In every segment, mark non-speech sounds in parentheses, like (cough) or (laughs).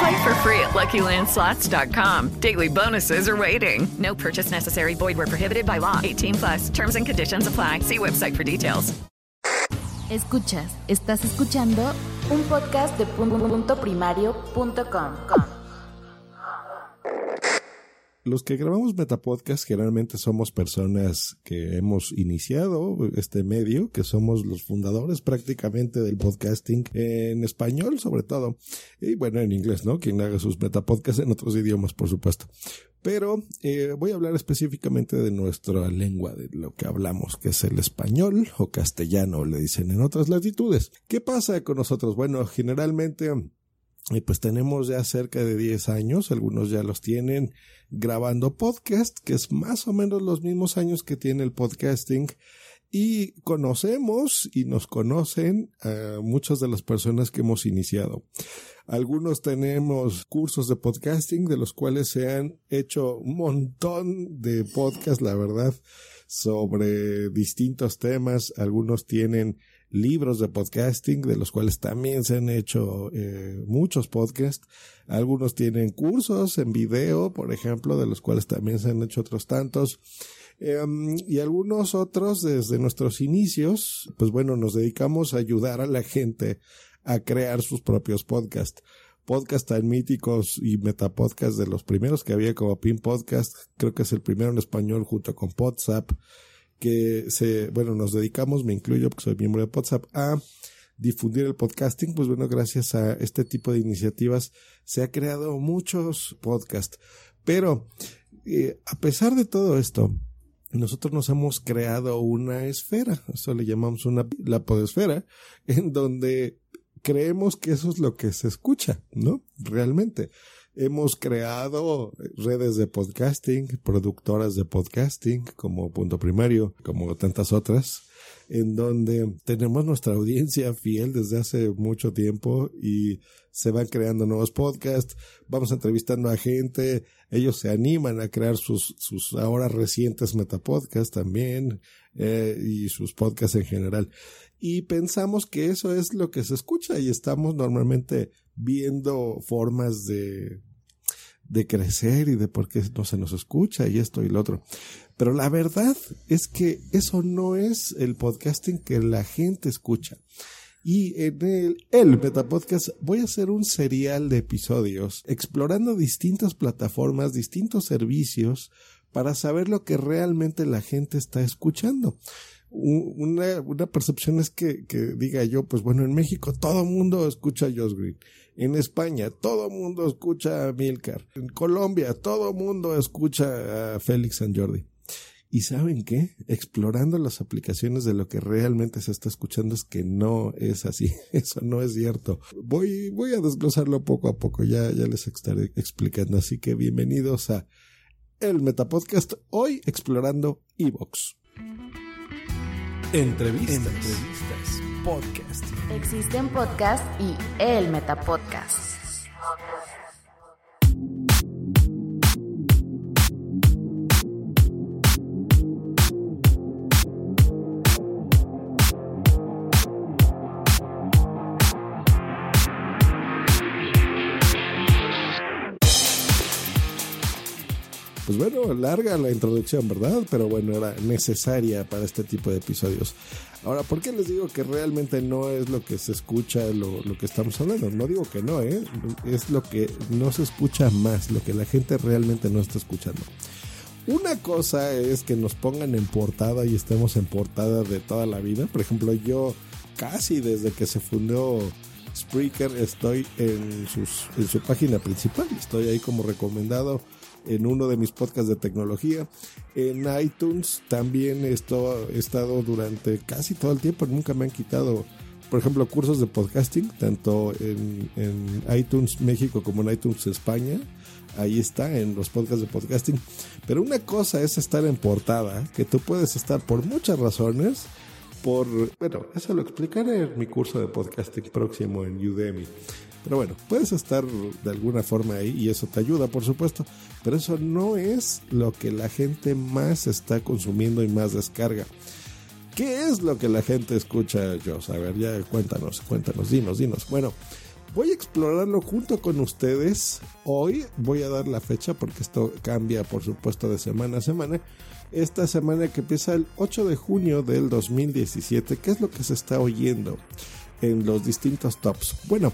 Play for free at LuckyLandSlots.com. Daily bonuses are waiting. No purchase necessary. Void were prohibited by law. 18 plus. Terms and conditions apply. See website for details. Escuchas, estás escuchando un podcast de punto primario.com. Los que grabamos Metapodcast generalmente somos personas que hemos iniciado este medio, que somos los fundadores prácticamente del podcasting en español sobre todo, y bueno en inglés, ¿no? Quien haga sus Metapodcasts en otros idiomas, por supuesto. Pero eh, voy a hablar específicamente de nuestra lengua, de lo que hablamos, que es el español o castellano, le dicen en otras latitudes. ¿Qué pasa con nosotros? Bueno, generalmente y pues tenemos ya cerca de 10 años, algunos ya los tienen grabando podcast, que es más o menos los mismos años que tiene el podcasting. Y conocemos y nos conocen a muchas de las personas que hemos iniciado. Algunos tenemos cursos de podcasting de los cuales se han hecho un montón de podcasts, la verdad, sobre distintos temas. Algunos tienen libros de podcasting, de los cuales también se han hecho eh, muchos podcasts. Algunos tienen cursos en video, por ejemplo, de los cuales también se han hecho otros tantos. Em, y algunos otros desde nuestros inicios, pues bueno, nos dedicamos a ayudar a la gente a crear sus propios podcasts. Podcasts tan míticos y metapodcasts de los primeros que había como Pin Podcast, creo que es el primero en español junto con WhatsApp que se, bueno, nos dedicamos, me incluyo porque soy miembro de WhatsApp, a difundir el podcasting, pues bueno, gracias a este tipo de iniciativas se ha creado muchos podcasts. Pero eh, a pesar de todo esto, nosotros nos hemos creado una esfera, eso le llamamos una la podesfera, en donde creemos que eso es lo que se escucha, ¿no? Realmente. Hemos creado redes de podcasting, productoras de podcasting como Punto Primario, como tantas otras, en donde tenemos nuestra audiencia fiel desde hace mucho tiempo y se van creando nuevos podcasts, vamos entrevistando a gente, ellos se animan a crear sus, sus ahora recientes metapodcasts también eh, y sus podcasts en general. Y pensamos que eso es lo que se escucha y estamos normalmente viendo formas de, de crecer y de por qué no se nos escucha y esto y lo otro. Pero la verdad es que eso no es el podcasting que la gente escucha. Y en el, el Metapodcast voy a hacer un serial de episodios explorando distintas plataformas, distintos servicios para saber lo que realmente la gente está escuchando una, percepción es que, que, diga yo, pues bueno, en México todo mundo escucha a Josh Green. En España todo mundo escucha a Milcar. En Colombia todo mundo escucha a Félix San Jordi. Y saben qué? Explorando las aplicaciones de lo que realmente se está escuchando es que no es así. (laughs) Eso no es cierto. Voy, voy a desglosarlo poco a poco. Ya, ya les estaré explicando. Así que bienvenidos a el Metapodcast. Hoy explorando Evox. Entrevistas. Entrevistas. Podcast. Existen podcasts y el Metapodcast. Pues bueno, larga la introducción, ¿verdad? Pero bueno, era necesaria para este tipo de episodios. Ahora, ¿por qué les digo que realmente no es lo que se escucha lo, lo que estamos hablando? No digo que no, ¿eh? Es lo que no se escucha más, lo que la gente realmente no está escuchando. Una cosa es que nos pongan en portada y estemos en portada de toda la vida. Por ejemplo, yo casi desde que se fundó Spreaker estoy en, sus, en su página principal. Estoy ahí como recomendado en uno de mis podcasts de tecnología. En iTunes también he estado durante casi todo el tiempo, nunca me han quitado, por ejemplo, cursos de podcasting, tanto en, en iTunes México como en iTunes España. Ahí está, en los podcasts de podcasting. Pero una cosa es estar en portada, que tú puedes estar por muchas razones. Por, bueno, eso lo explicaré en mi curso de podcasting próximo en Udemy. Pero bueno, puedes estar de alguna forma ahí y eso te ayuda, por supuesto. Pero eso no es lo que la gente más está consumiendo y más descarga. ¿Qué es lo que la gente escucha, Joss? A ver, ya cuéntanos, cuéntanos, dinos, dinos. Bueno, voy a explorarlo junto con ustedes. Hoy voy a dar la fecha porque esto cambia, por supuesto, de semana a semana. Esta semana que empieza el 8 de junio del 2017, ¿qué es lo que se está oyendo en los distintos tops? Bueno,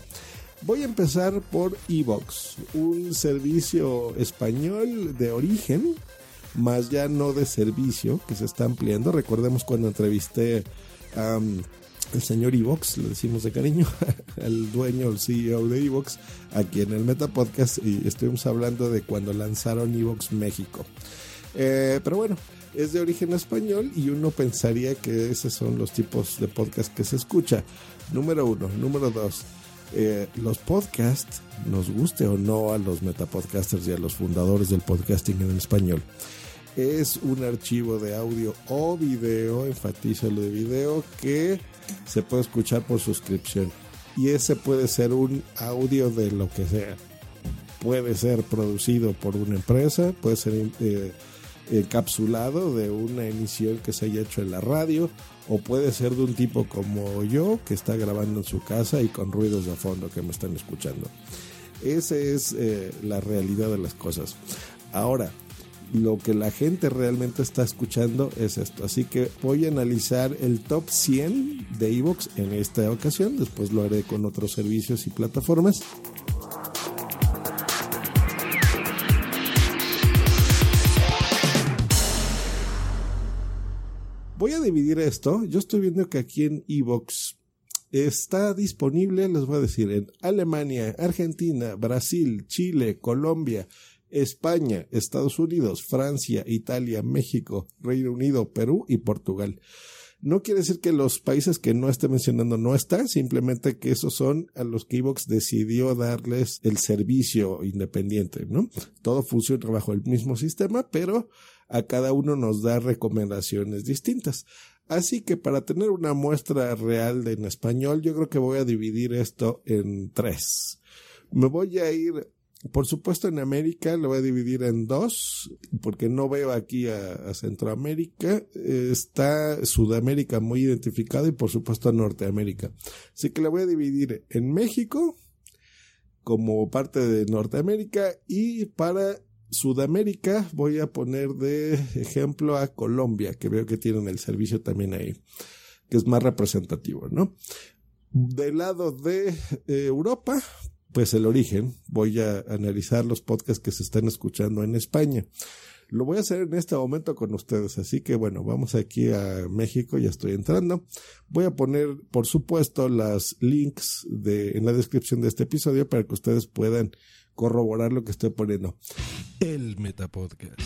Voy a empezar por Evox, un servicio español de origen, más ya no de servicio, que se está ampliando. Recordemos cuando entrevisté al señor Evox, le decimos de cariño, (laughs) al dueño, el CEO de Evox, aquí en el Meta Podcast, y estuvimos hablando de cuando lanzaron Evox México. Eh, pero bueno, es de origen español y uno pensaría que esos son los tipos de podcast que se escucha. Número uno. Número dos. Eh, los podcasts, nos guste o no a los metapodcasters y a los fundadores del podcasting en español, es un archivo de audio o video, enfatizo lo de video, que se puede escuchar por suscripción. Y ese puede ser un audio de lo que sea. Puede ser producido por una empresa, puede ser eh, encapsulado de una emisión que se haya hecho en la radio o puede ser de un tipo como yo que está grabando en su casa y con ruidos de fondo que me están escuchando. Esa es eh, la realidad de las cosas. Ahora, lo que la gente realmente está escuchando es esto. Así que voy a analizar el top 100 de Evox en esta ocasión. Después lo haré con otros servicios y plataformas. Voy a dividir esto. Yo estoy viendo que aquí en Evox está disponible, les voy a decir, en Alemania, Argentina, Brasil, Chile, Colombia, España, Estados Unidos, Francia, Italia, México, Reino Unido, Perú y Portugal. No quiere decir que los países que no esté mencionando no están, simplemente que esos son a los que Evox decidió darles el servicio independiente, ¿no? Todo funciona bajo el mismo sistema, pero a cada uno nos da recomendaciones distintas. Así que para tener una muestra real de en español, yo creo que voy a dividir esto en tres. Me voy a ir, por supuesto en América, lo voy a dividir en dos, porque no veo aquí a, Centroamérica. está Sudamérica muy identificado y por supuesto a Norteamérica. Así que lo voy a dividir en México como parte de Norteamérica y para Sudamérica, voy a poner de ejemplo a Colombia, que veo que tienen el servicio también ahí, que es más representativo, ¿no? Del lado de eh, Europa, pues el origen, voy a analizar los podcasts que se están escuchando en España. Lo voy a hacer en este momento con ustedes, así que bueno, vamos aquí a México, ya estoy entrando. Voy a poner, por supuesto, las links de, en la descripción de este episodio para que ustedes puedan corroborar lo que estoy poniendo. El Metapodcast.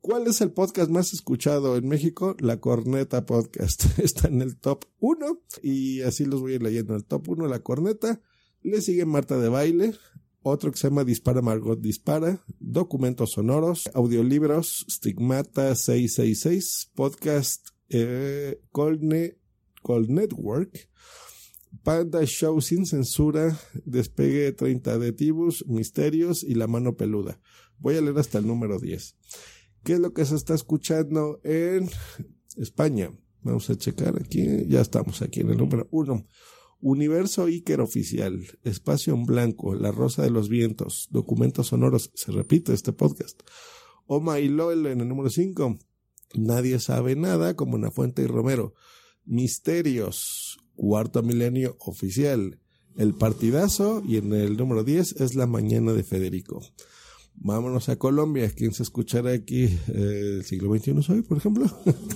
¿Cuál es el podcast más escuchado en México? La Corneta Podcast. (laughs) Está en el top 1 y así los voy a ir leyendo. En el top 1 La Corneta. Le sigue Marta de Baile. Otro que se llama Dispara Margot Dispara. Documentos sonoros. Audiolibros. Stigmata 666. Podcast eh, Colne, Col Network. Panda Show sin censura, Despegue 30 de Tibus, Misterios y La Mano Peluda. Voy a leer hasta el número 10. ¿Qué es lo que se está escuchando en España? Vamos a checar aquí. Ya estamos aquí en el número 1. Universo Iker Oficial, Espacio en Blanco, La Rosa de los Vientos, Documentos Sonoros. Se repite este podcast. Oma y Loel en el número 5. Nadie sabe nada, como Fuente y Romero. Misterios, cuarto milenio oficial. El partidazo y en el número 10 es la mañana de Federico. Vámonos a Colombia. ¿Quién se escuchará aquí eh, el siglo XXI hoy, por ejemplo?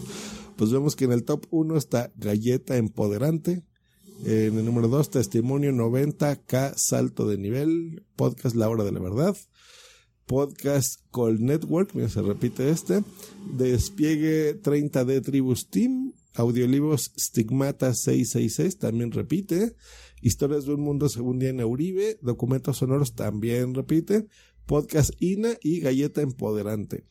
(laughs) pues vemos que en el top 1 está Galleta Empoderante. En el número 2, Testimonio 90K Salto de Nivel. Podcast La Hora de la Verdad. Podcast Call Network, mira, se repite este. Despliegue 30D Tribus Team. Audiolibros Stigmata 666 también repite. Historias de un mundo según Diana Uribe. Documentos sonoros también repite. Podcast INA y Galleta Empoderante.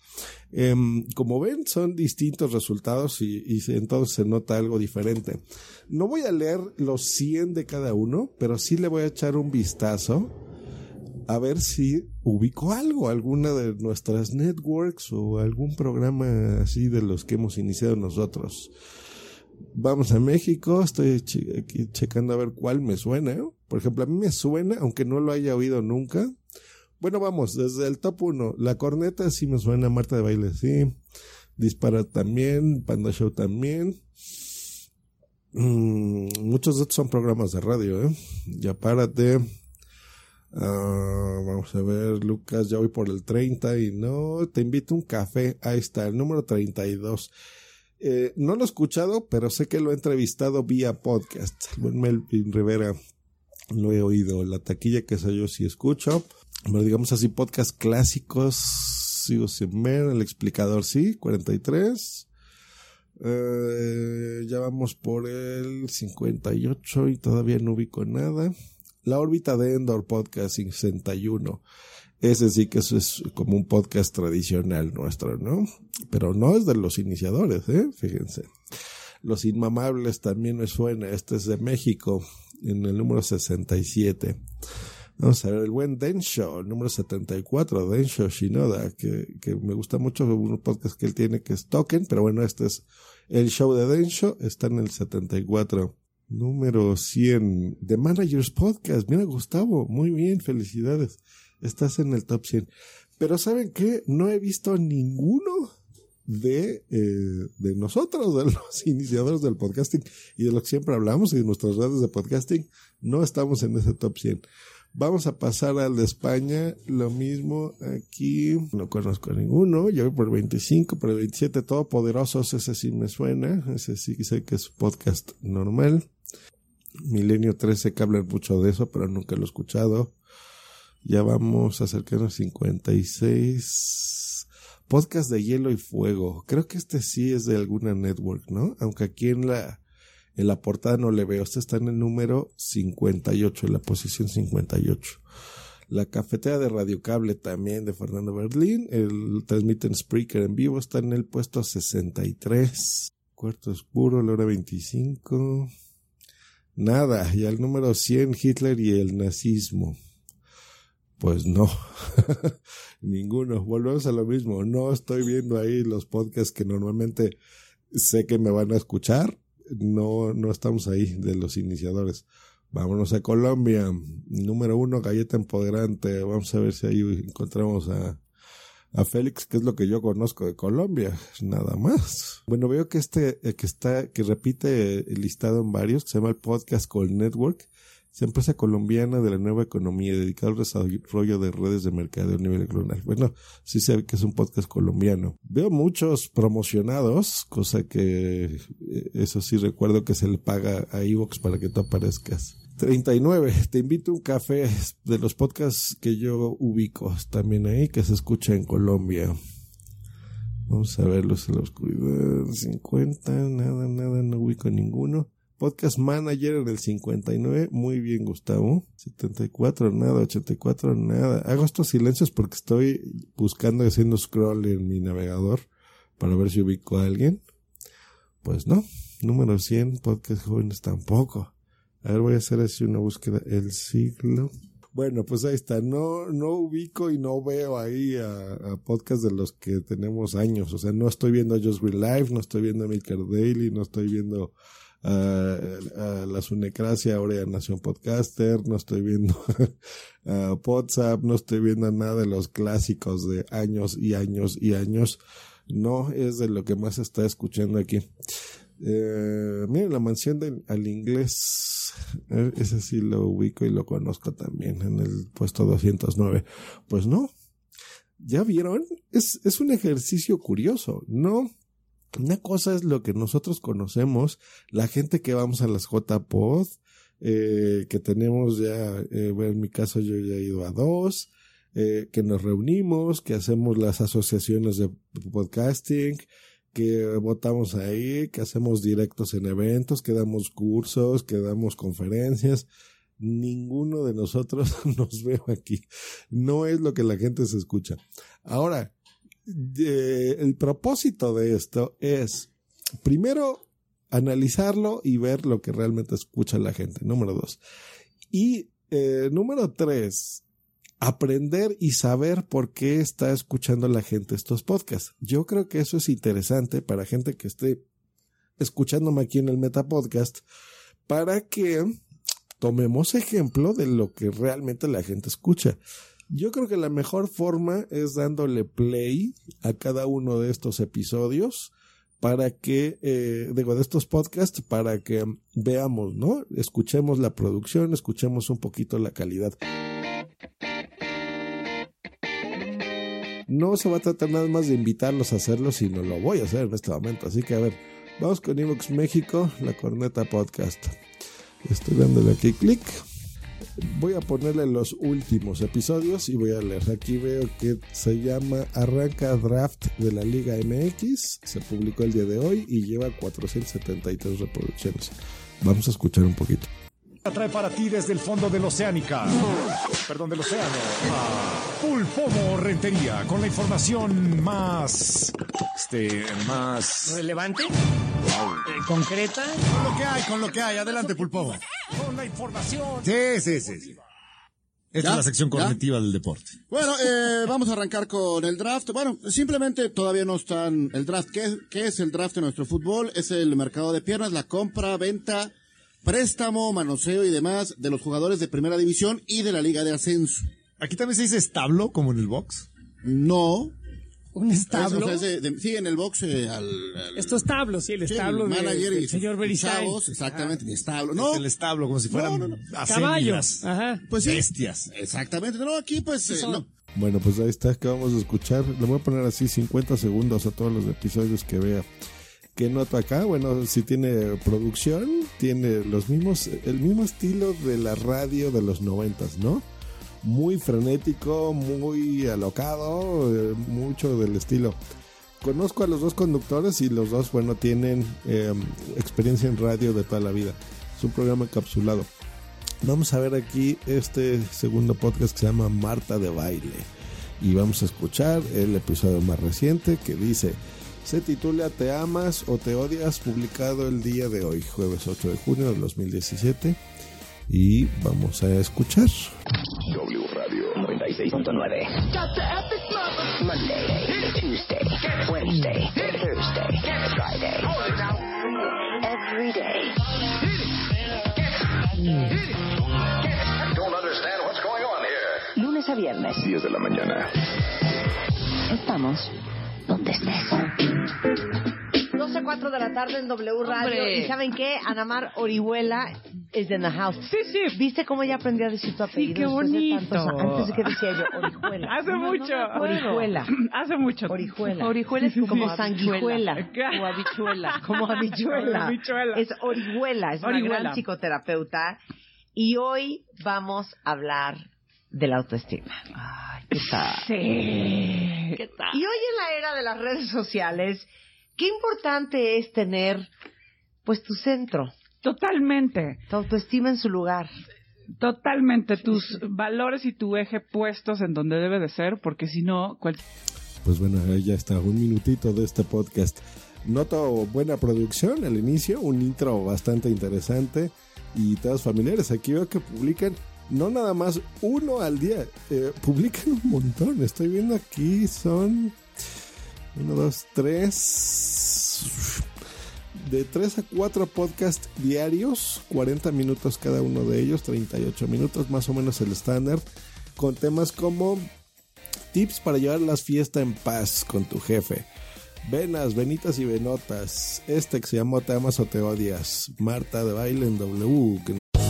Em, como ven, son distintos resultados y, entonces se nota algo diferente. No voy a leer los 100 de cada uno, pero sí le voy a echar un vistazo a ver si ubico algo, alguna de nuestras networks o algún programa así de los que hemos iniciado nosotros. Vamos a México, estoy aquí checando a ver cuál me suena. Por ejemplo, a mí me suena, aunque no lo haya oído nunca, bueno, vamos, desde el top 1. La corneta sí me suena, Marta de Baile sí. Dispara también, Panda Show también. Mm, muchos de estos son programas de radio, ¿eh? Ya párate. Ah, vamos a ver, Lucas, ya voy por el 30 y no, te invito a un café. Ahí está, el número 32. Eh, no lo he escuchado, pero sé que lo he entrevistado vía podcast. Melvin Rivera lo he oído. La taquilla que soy yo sí escucho bueno, digamos así, podcast clásicos, sigo sin ver, el explicador sí, 43. Eh, ya vamos por el 58 y todavía no ubico nada. La órbita de Endor Podcast 61. Ese sí que eso es como un podcast tradicional nuestro, ¿no? Pero no es de los iniciadores, ¿eh? Fíjense. Los Inmamables también me suena. Este es de México, en el número 67. Vamos a ver, el buen Densho, el número 74, Densho Shinoda, que, que me gusta mucho un podcast que él tiene que es Token, pero bueno, este es el show de Densho, está en el 74. Número 100, The Managers Podcast. Mira, Gustavo, muy bien, felicidades. Estás en el top 100. Pero ¿saben qué? No he visto ninguno de, eh, de nosotros, de los (laughs) iniciadores del podcasting y de lo que siempre hablamos y de nuestras redes de podcasting. No estamos en ese top 100. Vamos a pasar al de España. Lo mismo aquí. No conozco a ninguno. Yo voy por 25, por el 27 Todopoderosos. Ese sí me suena. Ese sí sé que es podcast normal. Milenio 13 que hablan mucho de eso, pero nunca lo he escuchado. Ya vamos a acercarnos a 56. Podcast de hielo y fuego. Creo que este sí es de alguna network, ¿no? Aunque aquí en la en la portada no le veo. Este está en el número 58, en la posición 58. La cafetera de Radio Cable también de Fernando Berlín. El transmiten Spreaker en vivo está en el puesto 63. Cuarto oscuro, la hora 25. Nada. Y al número 100, Hitler y el nazismo. Pues no. (laughs) Ninguno. Volvemos a lo mismo. No estoy viendo ahí los podcasts que normalmente sé que me van a escuchar no, no estamos ahí de los iniciadores. Vámonos a Colombia. Número uno, Galleta Empoderante. Vamos a ver si ahí encontramos a, a Félix, que es lo que yo conozco de Colombia. Nada más. Bueno, veo que este, eh, que está, que repite listado en varios, que se llama el Podcast Call Network es empresa colombiana de la nueva economía dedicada al desarrollo de redes de mercado a nivel global. Bueno, sí sé que es un podcast colombiano. Veo muchos promocionados, cosa que eh, eso sí recuerdo que se le paga a Evox para que tú aparezcas. 39. Te invito a un café de los podcasts que yo ubico también ahí, que se escucha en Colombia. Vamos a verlos en la oscuridad. 50, nada, nada, no ubico ninguno. Podcast Manager en el 59. Muy bien, Gustavo. 74, nada. 84, nada. Hago estos silencios porque estoy buscando y haciendo scroll en mi navegador para ver si ubico a alguien. Pues no. Número 100, Podcast Jóvenes tampoco. A ver, voy a hacer así una búsqueda. El siglo. Bueno, pues ahí está. No, no ubico y no veo ahí a, a podcasts de los que tenemos años. O sea, no estoy viendo a Just Real Life, no estoy viendo a Milker Daily, no estoy viendo a, la Sunecracia, ahora ya Nación Podcaster, no estoy viendo (laughs) a WhatsApp, no estoy viendo nada de los clásicos de años y años y años. No es de lo que más está escuchando aquí. Eh, miren, la mansión del, al inglés, eh, ese sí lo ubico y lo conozco también en el puesto 209. Pues no, ¿Ya vieron? Es, es un ejercicio curioso, ¿no? Una cosa es lo que nosotros conocemos, la gente que vamos a las JPod, eh, que tenemos ya, eh, en mi caso yo ya he ido a dos, eh, que nos reunimos, que hacemos las asociaciones de podcasting, que votamos ahí, que hacemos directos en eventos, que damos cursos, que damos conferencias. Ninguno de nosotros (laughs) nos veo aquí. No es lo que la gente se escucha. Ahora, el propósito de esto es, primero, analizarlo y ver lo que realmente escucha la gente. Número dos. Y eh, número tres, aprender y saber por qué está escuchando la gente estos podcasts. Yo creo que eso es interesante para gente que esté escuchándome aquí en el Meta Podcast para que tomemos ejemplo de lo que realmente la gente escucha. Yo creo que la mejor forma es dándole play a cada uno de estos episodios para que, eh, digo, de estos podcasts, para que veamos, ¿no? Escuchemos la producción, escuchemos un poquito la calidad. No se va a tratar nada más de invitarlos a hacerlo, sino lo voy a hacer en este momento. Así que a ver, vamos con Evox México, la Corneta Podcast. Estoy dándole aquí clic. Voy a ponerle los últimos episodios y voy a leer. Aquí veo que se llama Arranca Draft de la Liga MX. Se publicó el día de hoy y lleva 473 reproducciones. Vamos a escuchar un poquito trae para ti desde el fondo del Oceánica, perdón, del océano, a Pulpomo Rentería, con la información más, este, más... ¿Relevante? Eh, ¿Concreta? Con lo que hay, con lo que hay. Adelante, Pulpomo. Con la información... Sí, sí, sí. Esta es la sección cognitiva del deporte. Bueno, eh, vamos a arrancar con el draft. Bueno, simplemente todavía no están el draft. ¿Qué, ¿Qué es el draft de nuestro fútbol? Es el mercado de piernas, la compra, venta préstamo, manoseo y demás de los jugadores de primera división y de la liga de ascenso. ¿Aquí también se dice establo como en el box? No. ¿Un establo? sí, en el box eh, al, Estos establos, sí, el establo el manager y señor Beristain. Exactamente, mi establo. No. el establo, como si fueran no, caballos. Ajá. Pues sí. Bestias. Exactamente. No, aquí pues eh, no. Bueno, pues ahí está que vamos a escuchar. Le voy a poner así 50 segundos a todos los episodios que vea. ¿Qué nota acá? Bueno, si tiene producción, tiene los mismos, el mismo estilo de la radio de los noventas, ¿no? Muy frenético, muy alocado, eh, mucho del estilo. Conozco a los dos conductores y los dos, bueno, tienen em, experiencia en radio de toda la vida. Es un programa encapsulado. Vamos a ver aquí este segundo podcast que se llama Marta de Baile. Y vamos a escuchar el episodio más reciente que dice se titula Te amas o te odias, publicado el día de hoy, jueves 8 de junio de 2017. Y vamos a escuchar. W Radio 96.9. Monday, Tuesday, Wednesday, Thursday, Friday. Every day. Don't understand what's going on here. Lunes a viernes. 10 de la mañana. Estamos donde estés. 12.04 de la tarde en W Radio. ¿Y saben qué? Anamar Orihuela es de the house. Sí, sí. ¿Viste cómo ya aprendí a decir tu apellido? Sí, qué bonito. De antes de que decía yo Orihuela. Hace mucho. Orihuela. Hace mucho. Orihuela. Orihuela es como sanguijuela. O (laughs) habichuela. Como habichuela. Es Orihuela. Es una gran psicoterapeuta. Y hoy vamos a hablar de la autoestima. Ay, ¿qué tal? Sí. ¿Qué tal? Y hoy en la era de las redes sociales, qué importante es tener, pues, tu centro. Totalmente. Tu autoestima en su lugar. Totalmente, tus valores y tu eje puestos en donde debe de ser, porque si no... Pues bueno, ya está, un minutito de este podcast. Noto buena producción al inicio, un intro bastante interesante y todos familiares. Aquí veo que publican no nada más uno al día, eh, publican un montón. Estoy viendo aquí, son uno, dos, tres, de tres a cuatro podcasts diarios, 40 minutos cada uno de ellos, 38 minutos, más o menos el estándar, con temas como tips para llevar las fiestas en paz con tu jefe. Venas, venitas y venotas. Este que se llama Te amas o te odias. Marta de baile en W,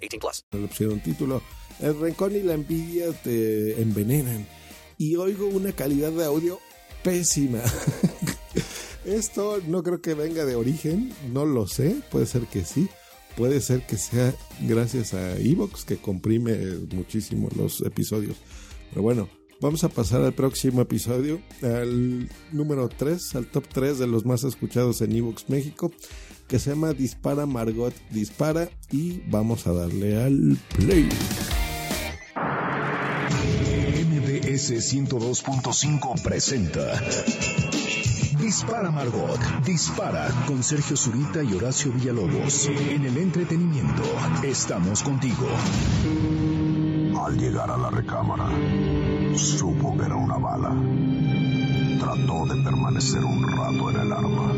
18 plus. Le pusieron título. El rencor y la envidia te envenenan. Y oigo una calidad de audio pésima. (laughs) Esto no creo que venga de origen, no lo sé, puede ser que sí, puede ser que sea gracias a Evox que comprime muchísimo los episodios. Pero bueno, vamos a pasar al próximo episodio, al número 3, al top 3 de los más escuchados en Evox México, que se llama Dispara Margot Dispara y vamos a darle al play. MBS 102.5 presenta Dispara Margot, dispara con Sergio Zurita y Horacio Villalobos. En el entretenimiento, estamos contigo. Al llegar a la recámara, supo que era una bala. Trató de permanecer un rato en el arma,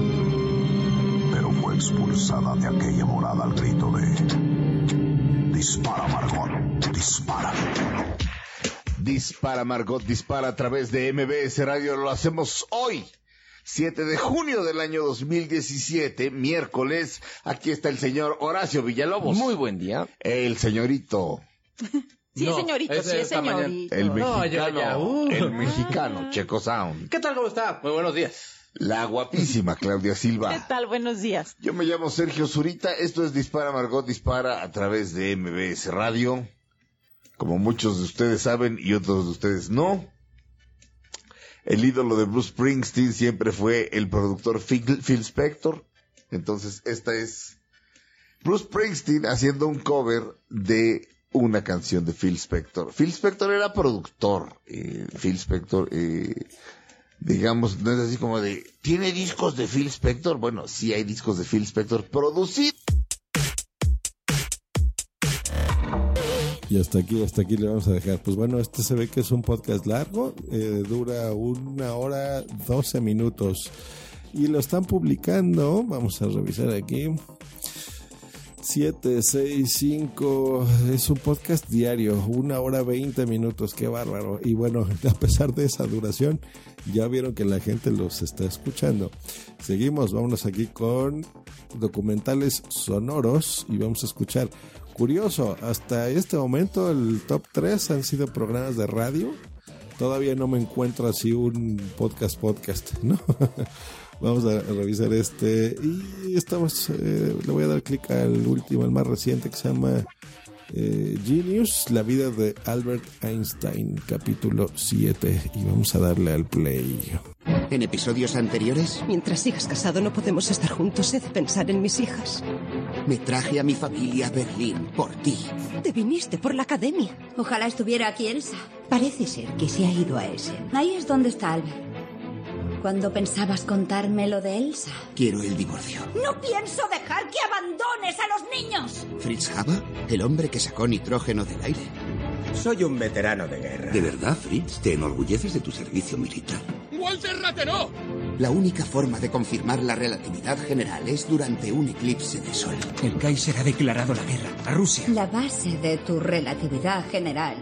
pero fue expulsada de aquella morada al grito de... Dispara, Margot, dispara. Dispara, Margot, dispara a través de MBS Radio. Lo hacemos hoy. 7 de junio del año 2017, miércoles. Aquí está el señor Horacio Villalobos. Muy buen día. El señorito. (laughs) Sí, No, señorito, sí, mañana. señorito. El No, mexicano. ya, ya, uh. El mexicano, Checo Sound. ¿Qué tal? ¿Cómo está? Muy buenos días. La guapísima Claudia ¿Qué Silva. tal? Buenos días. Yo me llamo Sergio Zurita. Esto es Dispara Margot Dispara a través de MBS Radio. Como muchos de ustedes saben y otros de ustedes no. El ídolo de Bruce Springsteen siempre fue el productor Phil, Phil Spector. Entonces, esta es Bruce Springsteen haciendo un cover de una canción de Phil Spector. Phil Spector era productor. eh, Phil Spector, eh, digamos, no es así como de, ¿tiene discos de Phil Spector? Bueno, sí hay discos de Phil Spector producidos. Y hasta aquí, hasta aquí le vamos a dejar. Pues bueno, este se ve que es un podcast largo, eh, dura una hora 12 minutos. Y lo están publicando, vamos a revisar aquí. 7, 6, 5, es un podcast diario, una hora 20 minutos, qué bárbaro. Y bueno, (laughs) a pesar de esa duración, ya vieron que la gente los está escuchando. Seguimos, vámonos aquí con documentales sonoros y vamos a escuchar. Curioso, hasta este momento el top 3 han sido programas de radio. Todavía no me encuentro así un podcast podcast, (laughs) ¿no? Vamos a revisar este y estamos, eh, le voy a dar clic al último, el más reciente que se llama eh, Genius, la vida de Albert Einstein, capítulo 7 y vamos a darle al play. En episodios anteriores, Mientras sigas casado no podemos estar juntos. He de pensar en mis hijas. me traje a mi familia a Berlín por ti. Te viniste por la academia. Ojalá estuviera aquí Elsa. Parece ser que se ha ido a Essen. Ahí es donde está Albert. ¿Cuándo pensabas contarme lo de Elsa? Quiero el divorcio. No pienso dejar que abandones a los niños. Fritz Haber, el hombre que sacó nitrógeno del aire. Soy un veterano de guerra. ¿De verdad, Fritz? ¿Te enorgulleces de tu servicio militar? ¡Walter Rathenau! La única forma de confirmar la relatividad general es durante un eclipse de sol. El Kaiser ha declarado la guerra a Rusia. La base de tu relatividad general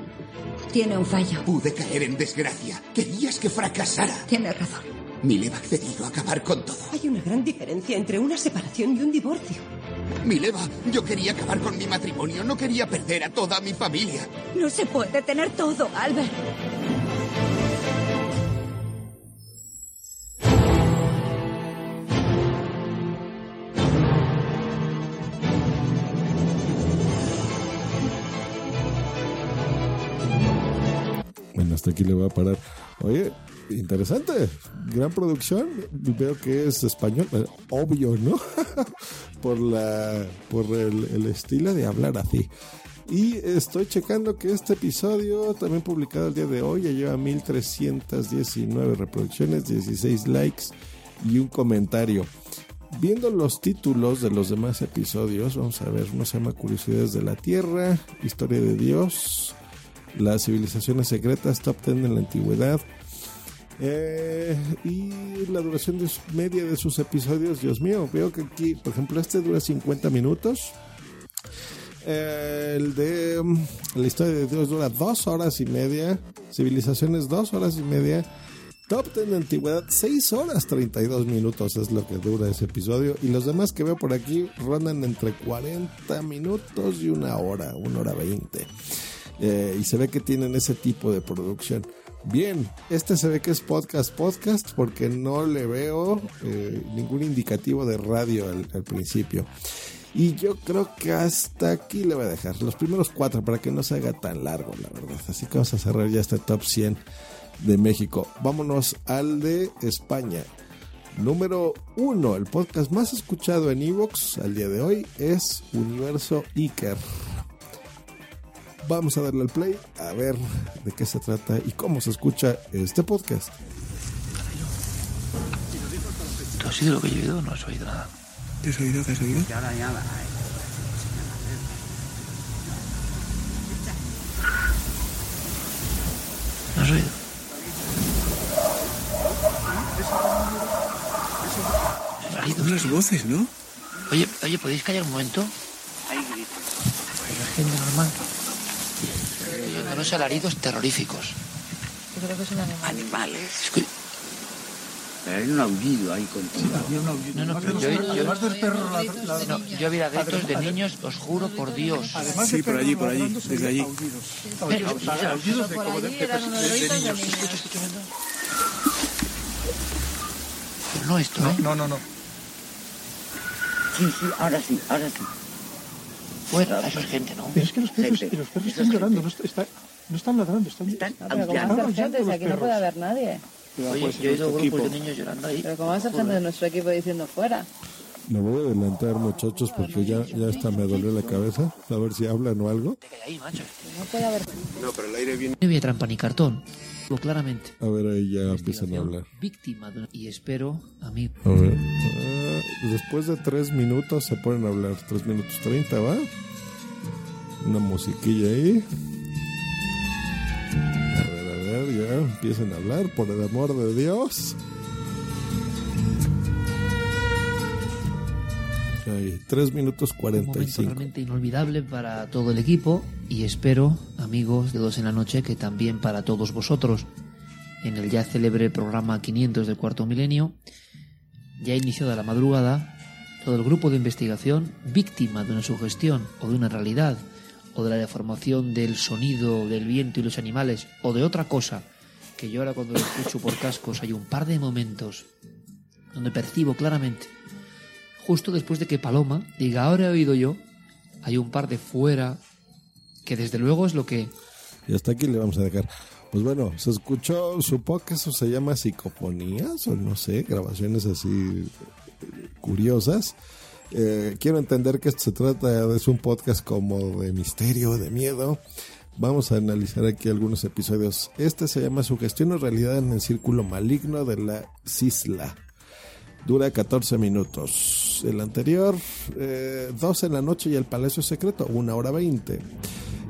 tiene un fallo. Pude caer en desgracia. Querías que fracasara. Tienes razón. Mileva ha cedido a acabar con todo. Hay una gran diferencia entre una separación y un divorcio. Mileva, yo quería acabar con mi matrimonio, no quería perder a toda mi familia. No se puede tener todo, Albert. Bueno, hasta aquí le voy a parar. Oye, interesante, gran producción. Veo que es español, obvio, ¿no? (laughs) por la, por el, el estilo de hablar así. Y estoy checando que este episodio, también publicado el día de hoy, ya lleva 1319 reproducciones, 16 likes y un comentario. Viendo los títulos de los demás episodios, vamos a ver, uno se llama Curiosidades de la Tierra, Historia de Dios, Las civilizaciones secretas, Top 10 en la Antigüedad. Eh, y la duración de media de sus episodios, Dios mío, veo que aquí, por ejemplo, este dura 50 minutos. Eh, el de mm, la historia de Dios dura dos horas y media. Civilizaciones, dos horas y media. Top 10 de antigüedad, 6 horas 32 minutos es lo que dura ese episodio. Y los demás que veo por aquí rondan entre 40 minutos y una hora, una hora 20. Eh, y se ve que tienen ese tipo de producción. Bien, este se ve que es podcast podcast porque no le veo eh, ningún indicativo de radio al, principio. Y yo creo que hasta aquí le voy a dejar los primeros cuatro para que no se haga tan largo, la verdad. Así que vamos a cerrar ya este top 100 de México. Vámonos al de España. Número uno, el podcast más escuchado en Evox al día de hoy es Universo Iker. Vamos a darle al play a ver de qué se trata y cómo se escucha este podcast. ¿Tú has oído lo que he oído o no has oído nada? ¿Qué has oído? ¿Qué has oído? ¿No has oído? Unas voces, ¿no? Oye, oye, ¿podéis callar un momento? Hay gritos. la gente normal. Unos alaridos terroríficos. Yo creo que son animales. Hay un aullido ahí contigo. No, no, pero yo, yo, además del perro no, yo había gritos de niños, os juro por Dios. Además sí, por allí, por allí, desde allí. Aullidos de como de niños. Pero no esto, ¿eh? No, no, no. Sí, sí, ahora sí, ahora sí. Fuera, eso es gente, ¿no? Pero es que los perros, los perros están llorando, no, está, no están ladrando, están, están aullando. aquí no puede haber nadie. Oye, yo he oído grupos de niños llorando ahí. Pero ¿cómo va a ser gente de nuestro equipo diciendo fuera? Me voy a adelantar, muchachos, porque ya, ya hasta me dolió la cabeza. A ver si hablan o algo. No puede haber. No, pero el aire viene. No había trampa ni cartón claramente. A ver, ahí ya empiezan a hablar. Víctima y espero a mí. A ver. Ah, después de tres minutos se pueden hablar. Tres minutos treinta, ¿va? Una musiquilla ahí. A ver, a ver, ya empiezan a hablar, por el amor de Dios. Ahí, 3 minutos 45. Realmente inolvidable para todo el equipo y espero, amigos de Dos en la Noche, que también para todos vosotros, en el ya célebre programa 500 del cuarto milenio, ya iniciada la madrugada, todo el grupo de investigación, víctima de una sugestión o de una realidad, o de la deformación del sonido, del viento y los animales, o de otra cosa, que yo ahora cuando lo escucho por cascos hay un par de momentos donde percibo claramente justo después de que Paloma diga, ahora he oído yo, hay un par de fuera, que desde luego es lo que... Y hasta aquí le vamos a dejar. Pues bueno, se escuchó, supongo que eso se llama psicofonías o no sé, grabaciones así eh, curiosas. Eh, quiero entender que esto se trata de un podcast como de misterio, de miedo. Vamos a analizar aquí algunos episodios. Este se llama Sugestión o realidad en el círculo maligno de la Cisla. Dura 14 minutos. El anterior, eh, 12 en la noche y el Palacio Secreto, 1 hora 20.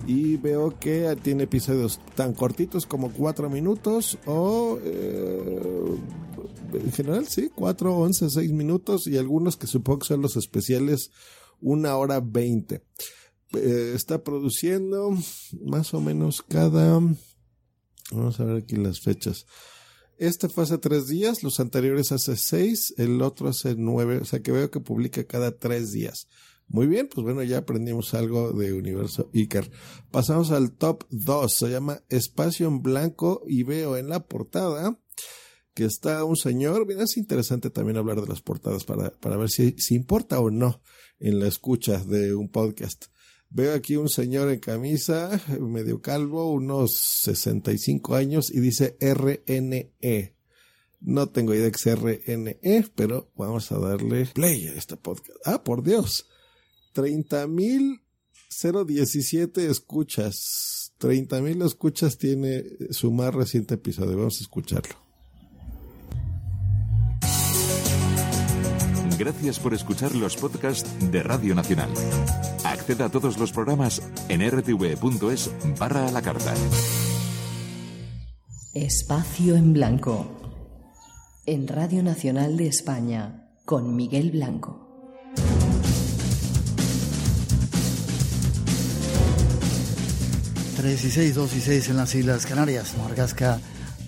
Y veo que tiene episodios tan cortitos como 4 minutos o eh, en general sí, 4, 11, 6 minutos y algunos que supongo que son los especiales 1 hora 20. Eh, está produciendo más o menos cada... Vamos a ver aquí las fechas. Este fue hace tres días, los anteriores hace seis, el otro hace nueve, o sea que veo que publica cada tres días. Muy bien, pues bueno, ya aprendimos algo de Universo Iker. Pasamos al top 2, se llama Espacio en Blanco y veo en la portada está un señor, bien, es interesante también hablar de las portadas para, para ver si, si importa o no en la escucha de un podcast. Veo aquí un señor en camisa, medio calvo, unos 65 años y dice RNE. No tengo idea que sea RNE, pero vamos a darle play a este podcast. Ah, por Dios. 30.017 escuchas. 30.000 escuchas tiene su más reciente episodio. Vamos a escucharlo. Gracias por escuchar los podcasts de Radio Nacional. Acceda a todos los programas en rtv.es barra a la carta. Espacio en Blanco. En Radio Nacional de España, con Miguel Blanco. Tres y seis, dos y seis en las Islas Canarias. Margasca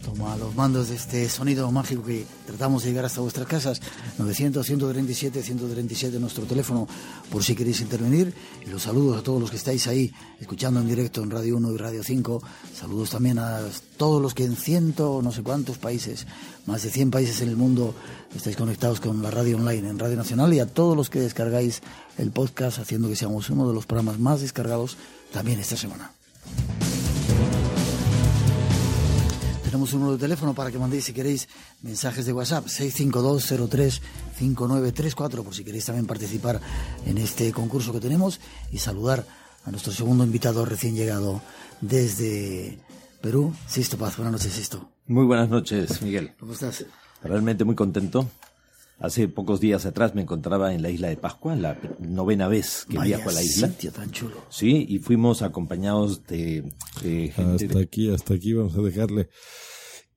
toma los mandos de este sonido mágico que tratamos de llegar hasta vuestras casas. 900-137-137 nuestro teléfono por si queréis intervenir. Y los saludos a todos los que estáis ahí escuchando en directo en Radio 1 y Radio 5. Saludos también a todos los que en ciento, no sé cuántos países, más de 100 países en el mundo, estáis conectados con la radio online en Radio Nacional y a todos los que descargáis el podcast haciendo que seamos uno de los programas más descargados también esta semana. Tenemos un número de teléfono para que mandéis, si queréis, mensajes de WhatsApp, 652-03-5934, por si queréis también participar en este concurso que tenemos y saludar a nuestro segundo invitado recién llegado desde Perú, Sisto Paz. Buenas noches, Sisto. Muy buenas noches, Miguel. ¿Cómo estás? Realmente muy contento. Hace pocos días atrás me encontraba en la isla de Pascua, la novena vez que viajo a la isla. sitio tan chulo. Sí, y fuimos acompañados de, de gente. Hasta aquí, hasta aquí vamos a dejarle.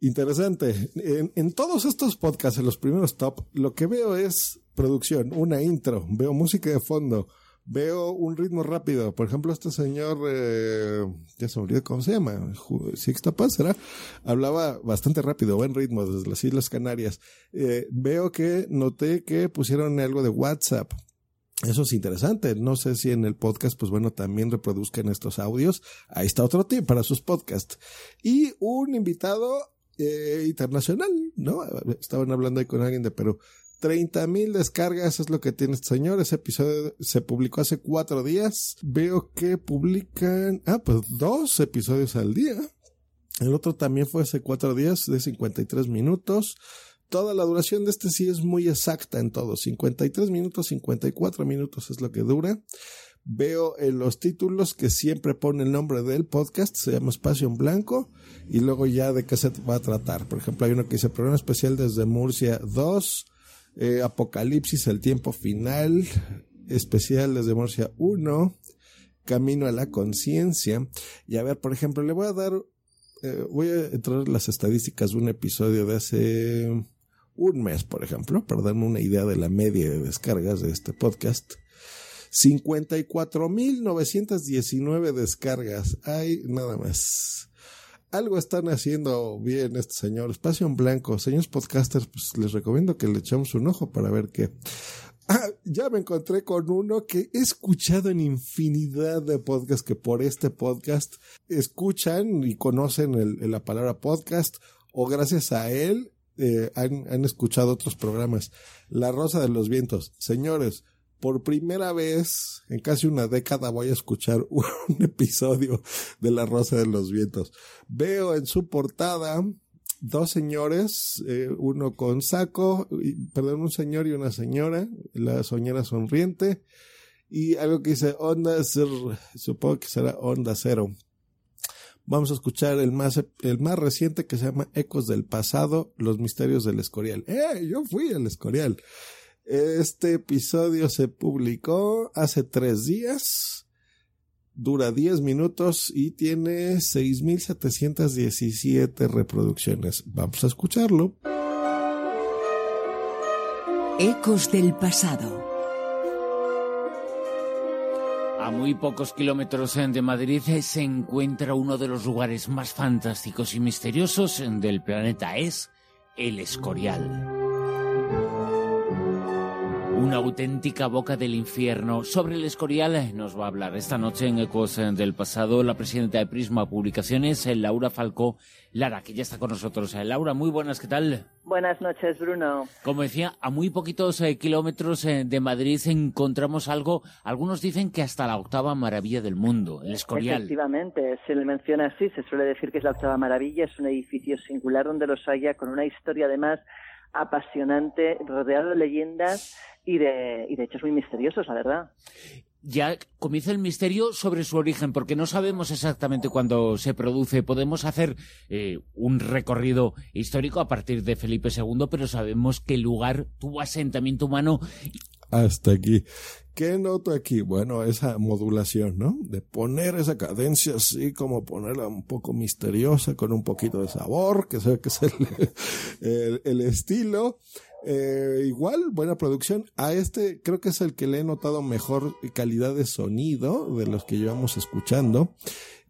Interesante. En, en, todos estos podcasts, en los primeros top, lo que veo es producción, una intro, veo música de fondo, veo un ritmo rápido. Por ejemplo, este señor, eh, ya se olvidó cómo se llama, Sixta Paz, ¿será? Hablaba bastante rápido, buen ritmo desde las Islas Canarias. Eh, veo que noté que pusieron algo de WhatsApp. Eso es interesante. No sé si en el podcast, pues bueno, también reproduzcan estos audios. Ahí está otro tip para sus podcasts. Y un invitado eh, internacional, ¿no? Estaban hablando ahí con alguien de Perú. 30 mil descargas es lo que tiene este señor. Ese episodio se publicó hace cuatro días. Veo que publican, ah, pues dos episodios al día. El otro también fue hace cuatro días de 53 minutos. Toda la duración de este sí es muy exacta en todo. 53 minutos, 54 minutos es lo que dura. Veo en los títulos que siempre pone el nombre del podcast, se llama Espacio en Blanco, y luego ya de qué se va a tratar. Por ejemplo, hay uno que dice Programa Especial desde Murcia 2, eh, Apocalipsis, el tiempo final, especial desde Murcia 1, Camino a la conciencia. Y a ver, por ejemplo, le voy a dar, eh, voy a entrar las estadísticas de un episodio de hace un mes, por ejemplo, para darme una idea de la media de descargas de este podcast. 54.919 descargas. Hay nada más. Algo están haciendo bien este señor. Espacio en blanco. Señores podcasters, pues les recomiendo que le echemos un ojo para ver qué. Ah, ya me encontré con uno que he escuchado en infinidad de podcasts que por este podcast escuchan y conocen el, la palabra podcast o gracias a él eh, han escuchado otros programas. La Rosa de los Vientos. Señores, por primera vez en casi una década voy a escuchar (laughs) un episodio de La Rosa de los Vientos. Veo en su portada dos señores, eh, uno con saco, perdón, un señor y una señora, la señora sonriente, y algo que dice onda cero, supongo que será onda cero. Vamos a escuchar el más, el más reciente que se llama Ecos del Pasado, Los Misterios del Escorial. ¡Eh! Yo fui al Escorial. Este episodio se publicó hace tres días, dura 10 minutos y tiene 6.717 reproducciones. Vamos a escucharlo. Ecos del pasado. A muy pocos kilómetros de Madrid se encuentra uno de los lugares más fantásticos y misteriosos del planeta. Es el Escorial. Una auténtica boca del infierno. Sobre el Escorial nos va a hablar esta noche en Ecos del Pasado la presidenta de Prisma Publicaciones, Laura Falcó Lara, que ya está con nosotros. Laura, muy buenas, ¿qué tal? Buenas noches, Bruno. Como decía, a muy poquitos eh, kilómetros eh, de Madrid encontramos algo, algunos dicen que hasta la octava maravilla del mundo, el Escorial. Efectivamente, se le menciona así, se suele decir que es la octava maravilla, es un edificio singular donde los haya, con una historia además apasionante, rodeado de leyendas y de, y de hechos muy misteriosos, la verdad. Ya comienza el misterio sobre su origen, porque no sabemos exactamente cuándo se produce. Podemos hacer eh, un recorrido histórico a partir de Felipe II, pero sabemos que el lugar tuvo asentamiento humano. Hasta aquí. ¿Qué noto aquí? Bueno, esa modulación, ¿no? De poner esa cadencia así como ponerla un poco misteriosa, con un poquito de sabor, que sé que es el, (laughs) el estilo. Eh, igual, buena producción. A este creo que es el que le he notado mejor calidad de sonido de los que llevamos escuchando.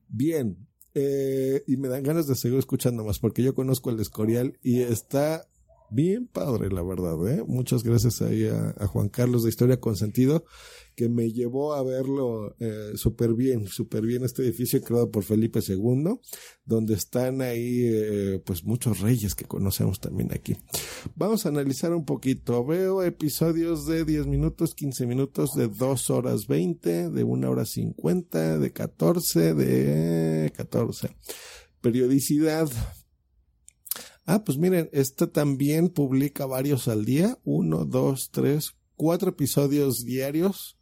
Bien. Eh, y me dan ganas de seguir escuchando más porque yo conozco el Escorial y está bien padre, la verdad. ¿eh? Muchas gracias ahí a, Juan Carlos de Historia con Sentido que me llevó a verlo eh, súper bien, súper bien este edificio creado por Felipe II, donde están ahí eh, pues muchos reyes que conocemos también aquí. Vamos a analizar un poquito. Veo episodios de 10 minutos, 15 minutos, de 2 horas 20, de 1 hora 50, de 14, de 14. Periodicidad. Ah, pues miren, esta también publica varios al día. Uno, dos, tres, cuatro episodios diarios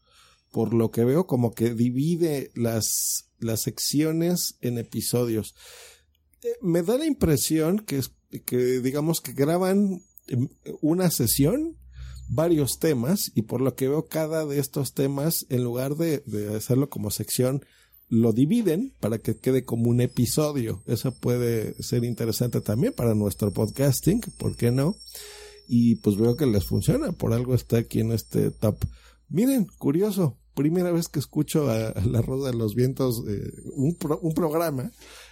por lo que veo, como que divide las, las secciones en episodios. Eh, me da la impresión que, que, digamos, que graban una sesión, varios temas, y por lo que veo, cada de estos temas, en lugar de, de hacerlo como sección, lo dividen para que quede como un episodio. Eso puede ser interesante también para nuestro podcasting, ¿por qué no? Y pues veo que les funciona, por algo está aquí en este top. Miren, curioso, primera vez que escucho a, La Rosa de los Vientos, eh, un, programa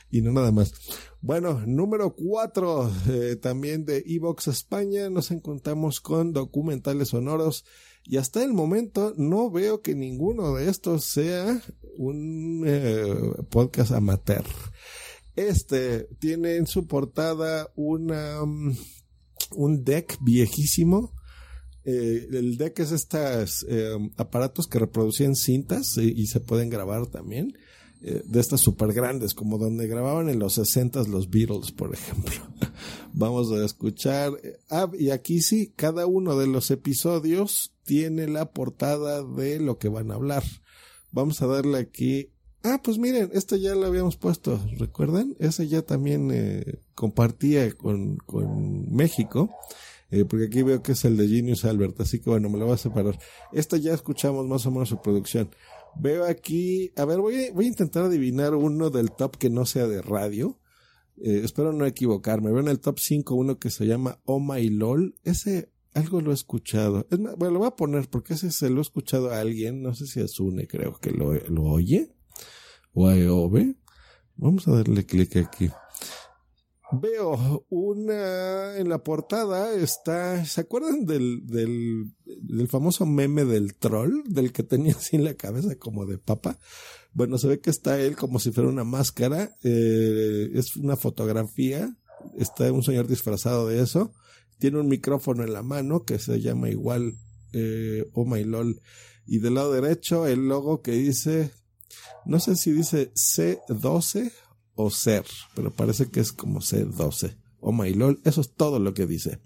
y no nada más. Bueno, número cuatro, eh, también de Evox España, nos encontramos con documentales sonoros y hasta el momento no veo que ninguno de estos sea un eh, podcast amateur. Este tiene en su portada una, mm, un deck viejísimo eh, el deck es estos eh, aparatos que reproducían cintas y, se pueden grabar también. Eh, de estas super grandes, como donde grababan en los 60 los Beatles, por ejemplo. (laughs) Vamos a escuchar. Ah, y aquí sí, cada uno de los episodios tiene la portada de lo que van a hablar. Vamos a darle aquí. Ah, pues miren, este ya lo habíamos puesto, ¿recuerdan? Ese ya también compartía con, con México. Eh, porque aquí veo que es el de Genius Albert, así que bueno, me lo voy a separar. Esta ya escuchamos más o menos su producción. Veo aquí, a ver, voy a, voy a intentar adivinar uno del top que no sea de radio. Eh, espero no equivocarme. Veo en el top 5 uno que se llama Oh My LOL. Ese algo lo he escuchado. Es bueno, lo voy a poner porque ese se lo he escuchado a alguien. No sé si es Une, creo que lo, lo oye. O a EOB. Vamos a darle clic aquí. Veo una en la portada está, ¿se acuerdan del, del, famoso meme del troll? Del que tenía así la cabeza como de papa. Bueno, se ve que está él como si fuera una máscara. Eh, es una fotografía. Está un señor disfrazado de eso. Tiene un micrófono en la mano que se llama igual eh, Oh My LOL. Y del lado derecho el logo que dice, no sé si dice C12 o ser, pero parece que es como C12 o My LOL. Eso es todo lo que dice.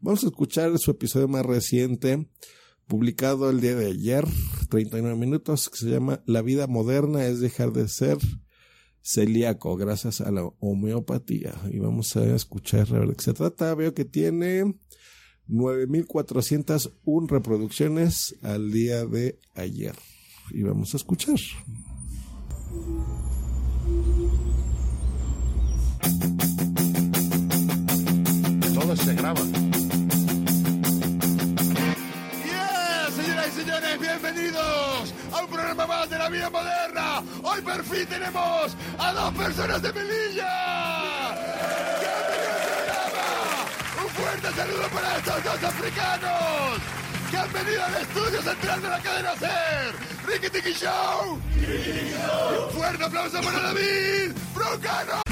Vamos a escuchar su episodio más reciente, publicado el día de ayer, 39 minutos, que se llama La vida moderna es dejar de ser celíaco gracias a la homeopatía. Y vamos a escuchar a ver de qué se trata. Veo que tiene 9.401 reproducciones al día de ayer. Y vamos a escuchar. Todo se graba. ¡Yeah! Señoras y señores, bienvenidos a un programa más de la vida moderna. Hoy por fin tenemos a dos personas de Melilla. ¡Un fuerte saludo para estos dos africanos! que han venido al estudio central de la cadena SER. Ricky Tiki Show. Un fuerte aplauso para David Broncano.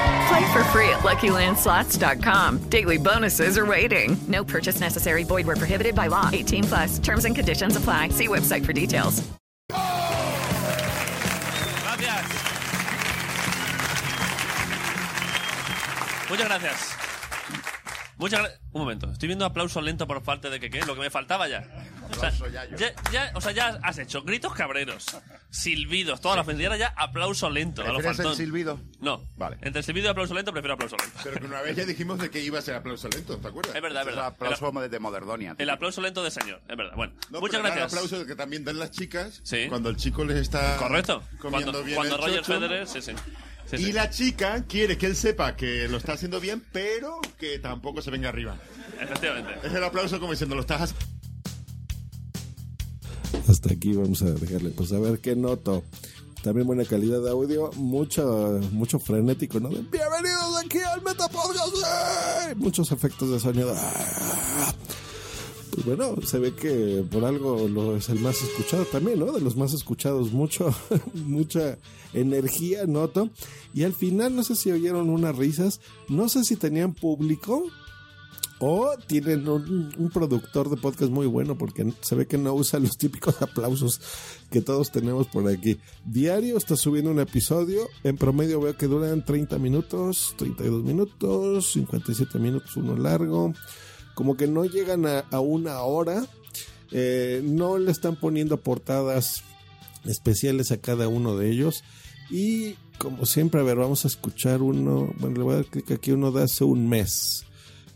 Play for free at LuckyLandSlots.com. Daily bonuses are waiting. No purchase necessary. Void where prohibited by law. 18 plus. Terms and conditions apply. See website for details. Gracias. Muchas gracias. Un momento, estoy viendo aplauso lento por falta de que qué, lo que me faltaba ya. O sea, ya, ya- o sea, ya has hecho gritos cabreros, silbidos, toda la ofensiva, y ya aplauso lento. a lo ¿Prefieres el silbido? No. Vale. Entre el silbido y aplauso lento prefiero aplauso lento. Pero que una vez ya dijimos de que iba a ser aplauso lento, ¿te acuerdas? Es verdad, es verdad. aplauso de Moderdonia. El aplauso lento de señor, es verdad. Bueno, No, muchas pero era gracias. El aplauso que también dan las chicas Sí. cuando el chico les está Correcto. comiendo Cuando, bien cuando el Roger chocho. Federer, sí, sí. Sí, y sí. la chica quiere que él sepa que lo está haciendo bien, pero que tampoco se venga arriba. Efectivamente. Es el aplauso como diciendo, lo estás. Hasta aquí vamos a dejarle. Pues a ver qué noto. También buena calidad de audio, mucho, mucho frenético, ¿no? Bienvenidos aquí al Metapodcast. ¡eh! Muchos efectos de sonido. ¡ah! Pues bueno, se ve que por algo lo es el más escuchado también, ¿no? De los más escuchados, mucho, (laughs) mucha energía noto. Y al final, no sé si oyeron unas risas, no sé si tenían público, o tienen un, productor de podcast muy bueno porque se ve que no usa los típicos (laughs) aplausos que todos tenemos por aquí. Diario está subiendo un episodio. En promedio veo que duran 30 minutos, 32 minutos, 57 minutos, uno largo. Como que no llegan a, a una hora. Eh, no le están poniendo portadas especiales a cada uno de ellos. Y como siempre, a ver, vamos a escuchar uno. Bueno, le voy a dar clic aquí, uno de hace un mes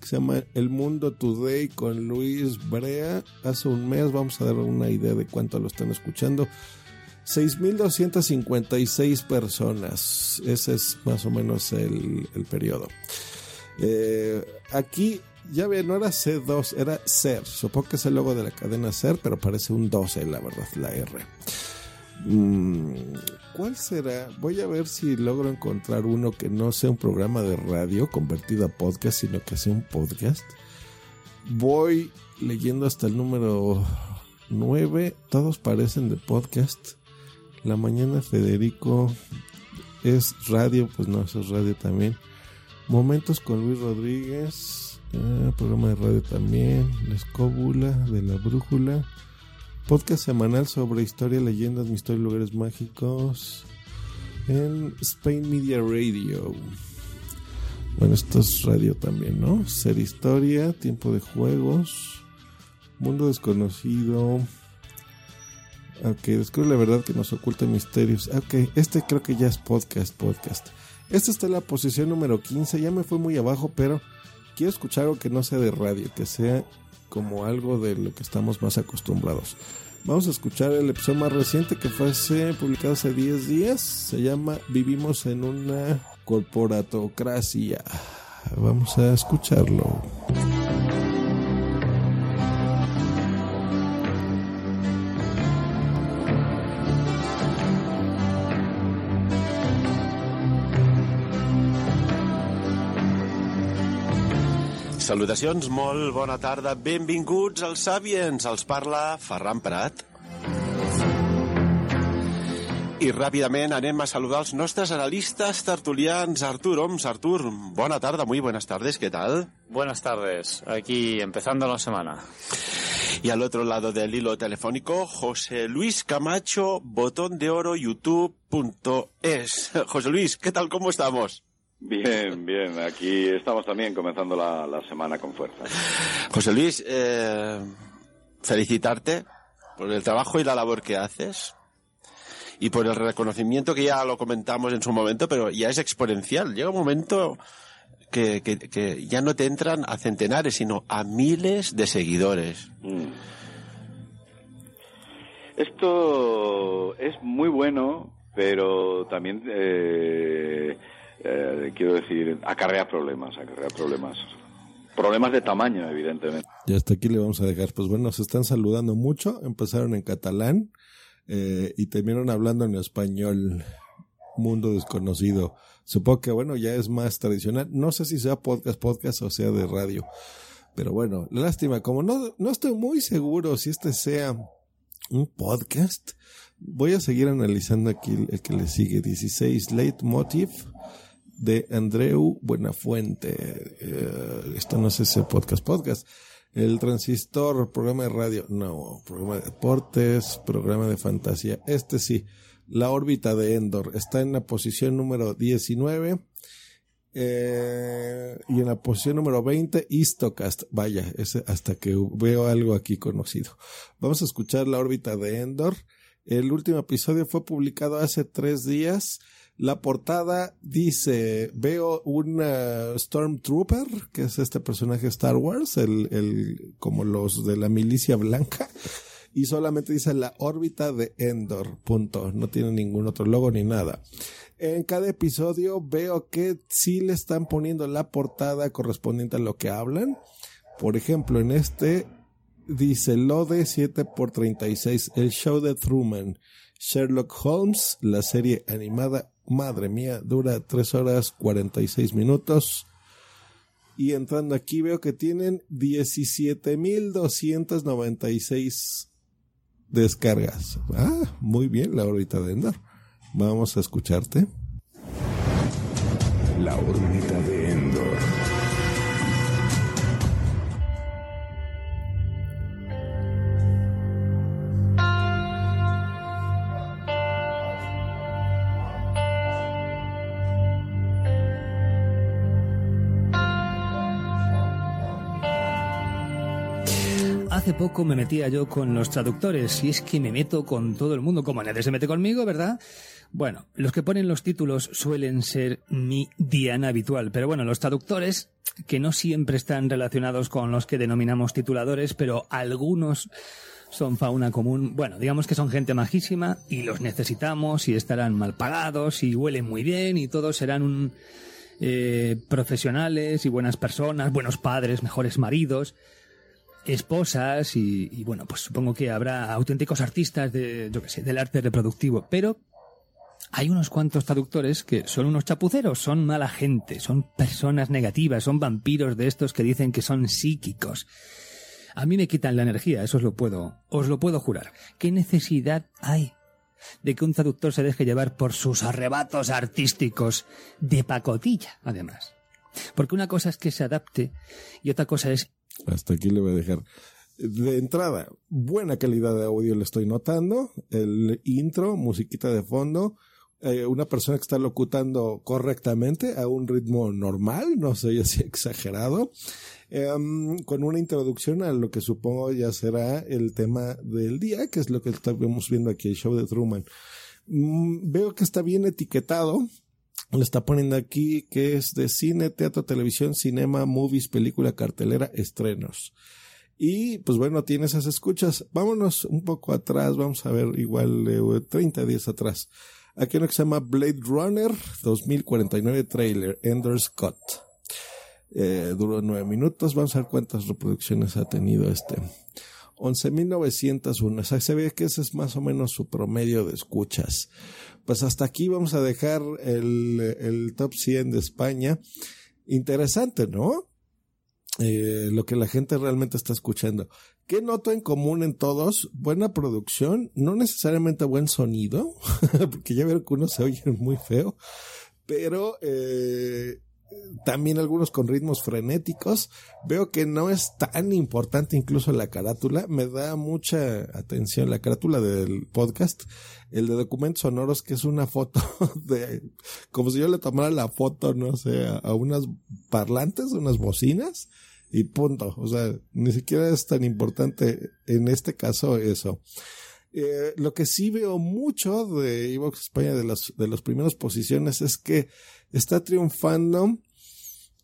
se llama El Mundo Today con Luis Brea. Hace un mes, vamos a dar una idea de cuánto lo están escuchando. 6.256 personas. Ese es más o menos el, periodo. Eh, aquí, ya ven, no era C2, era SER. Supongo que es el logo de la cadena SER, pero parece un 12, la verdad, la R. Mm, ¿Cuál será? Voy a ver si logro encontrar uno que no sea un programa de radio convertido a podcast, sino que sea un podcast. Voy leyendo hasta el número 9. Todos parecen de podcast. La mañana Federico es radio, pues no, eso es radio también. Momentos con Luis Rodríguez. ah, programa de radio también. La escóbula de la brújula. Podcast semanal sobre historia, leyendas, misterio y lugares mágicos. En Spain Media Radio. Bueno, esto es radio también, ¿no? Ser historia, tiempo de juegos, mundo desconocido. Ok, descubre la verdad que nos oculta misterios. Ok, este creo que ya es podcast, podcast. Esta está en la posición número 15, ya me fue muy abajo, pero quiero escuchar algo que no sea de radio, que sea como algo de lo que estamos más acostumbrados. Vamos a escuchar el episodio más reciente que fue publicado hace 10 días. Se llama Vivimos en una corporatocracia. Vamos a escucharlo. Salutacions, molt bona tarda. Benvinguts als Sapiens. Els parla Ferran Prat. I ràpidament anem a saludar els nostres analistes tertulians. Artur Oms, Artur, bona tarda, muy buenas tardes, ¿qué tal? Buenas tardes, aquí empezando la semana. Y al otro lado del hilo telefónico, José Luis Camacho, botón de oro, youtube.es. (laughs) José Luis, ¿qué tal? ¿Cómo estamos? Bien, bien. Aquí estamos también comenzando la, la semana con fuerza. José Luis, eh, felicitarte por el trabajo y la labor que haces y por el reconocimiento que ya lo comentamos en su momento, pero ya es exponencial. Llega un momento que, que, que ya no te entran a centenares, sino a miles de seguidores. Mm. Esto es muy bueno, pero también eh, eh, quiero decir, acarrea problemas, acarrea problemas. Problemas de tamaño, evidentemente. Y hasta aquí le vamos a dejar. Pues bueno, se están saludando mucho. Empezaron en catalán eh, y terminaron hablando en español. Mundo desconocido. Supongo que bueno, ya es más tradicional. No sé si sea podcast, podcast o sea de radio. Pero bueno, lástima. Como no, no estoy muy seguro si este sea un podcast, voy a seguir analizando aquí el que le sigue. 16 Leitmotiv de Andreu Buenafuente. Eh, esto no es podcast, podcast. El transistor, programa de radio, no, programa de deportes, programa de fantasía. Este sí, la órbita de Endor está en la posición número 19. Eh, y en la posición número 20, Istocast. Vaya, ese hasta que veo algo aquí conocido. Vamos a escuchar la órbita de Endor. El último episodio fue publicado hace tres días. La portada dice, veo un Stormtrooper, que es este personaje de Star Wars, el, el, como los de la milicia blanca, y solamente dice la órbita de Endor, punto. No tiene ningún otro logo ni nada. En cada episodio veo que sí le están poniendo la portada correspondiente a lo que hablan. Por ejemplo, en este dice Lode 7 por 36, el show de Truman. Sherlock Holmes, la serie animada Madre mía, dura 3 horas 46 minutos. Y entrando aquí veo que tienen 17.296 descargas. Ah, muy bien, la órbita de Endor. Vamos a escucharte. La órbita de Hace poco me metía yo con los traductores y es que me meto con todo el mundo, como nadie se mete conmigo, ¿verdad? Bueno, los que ponen los títulos suelen ser mi diana habitual, pero bueno, los traductores, que no siempre están relacionados con los que denominamos tituladores, pero algunos son fauna común. Bueno, digamos que son gente majísima y los necesitamos y estarán mal pagados y huelen muy bien y todos serán un, eh, profesionales y buenas personas, buenos padres, mejores maridos esposas y, y, bueno, pues supongo que habrá auténticos artistas de, yo qué sé, del arte reproductivo, pero hay unos cuantos traductores que son unos chapuceros, son mala gente, son personas negativas, son vampiros de estos que dicen que son psíquicos. A mí me quitan la energía, eso os lo puedo, os lo puedo jurar. ¿Qué necesidad hay de que un traductor se deje llevar por sus arrebatos artísticos de pacotilla, además? Porque una cosa es que se adapte y otra cosa es hasta aquí le voy a dejar. De entrada, buena calidad de audio le estoy notando. El intro, musiquita de fondo. Eh, una persona que está locutando correctamente a un ritmo normal, no soy así (laughs) exagerado, eh, con una introducción a lo que supongo ya será el tema del día, que es lo que estamos viendo aquí, el show de Truman. Mm, veo que está bien etiquetado, le está poniendo aquí que es de cine, teatro, televisión, cinema, movies, película, cartelera, estrenos. Y pues bueno, tiene esas escuchas. Vámonos un poco atrás, vamos a ver igual eh, 30 días atrás. Aquí uno que se llama Blade Runner 2049 trailer, Ender Scott. Eh, duró nueve minutos, vamos a ver cuántas reproducciones ha tenido este. 11.901, o sea, se ve que ese es más o menos su promedio de escuchas pues hasta aquí vamos a dejar el, el top 100 de España. Interesante, ¿no? Eh, lo que la gente realmente está escuchando. ¿Qué noto en común en todos? Buena producción, no necesariamente buen sonido, (laughs) porque ya veo que uno se oye muy feo, pero eh, también algunos con ritmos frenéticos. Veo que no es tan importante incluso la carátula. Me da mucha atención la carátula del podcast. El de documentos sonoros, que es una foto (laughs) de, como si yo le tomara la foto, no sé, a, unas parlantes, unas bocinas y punto. O sea, ni siquiera es tan importante en este caso eso. Eh, lo que sí veo mucho de Evox España de las, de las primeras posiciones es que está triunfando.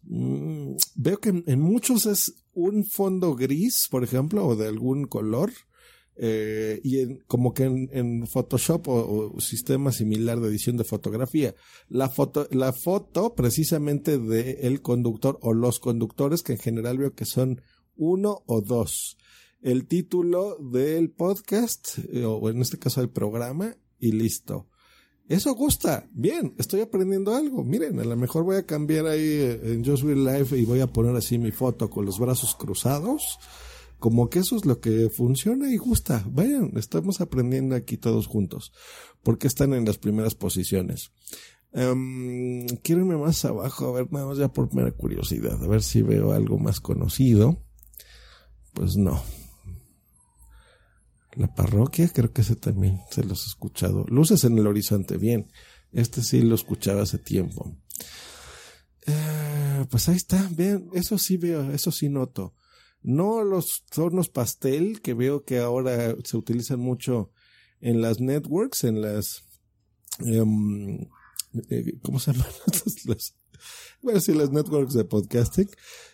Mm, veo que en, muchos es un fondo gris, por ejemplo, o de algún color. eh, y en, como que en, Photoshop o, sistema similar de edición de fotografía. La foto, la foto precisamente de el conductor o los conductores, que en general veo que son uno o dos el título del podcast, eh, o en este caso del programa, y listo. Eso gusta. Bien, estoy aprendiendo algo. Miren, a lo mejor voy a cambiar ahí eh, en Just Real Life y voy a poner así mi foto con los brazos cruzados. Como que eso es lo que funciona y gusta. Vayan, estamos aprendiendo aquí todos juntos. Porque están en las primeras posiciones. Em, quiero irme más abajo, a ver, nada más ya por mera curiosidad, a ver si veo algo más conocido. Pues no. La parroquia, creo que ese también se los he escuchado. Luces en el horizonte, bien. Este sí lo escuchaba hace tiempo. Eh, pues ahí está, vean, eso sí veo, eso sí noto. No los tonos pastel que veo que ahora se utilizan mucho en las networks, en las... eh, ¿Cómo se llaman? (laughs) Las- bueno, sí, las networks de podcasting,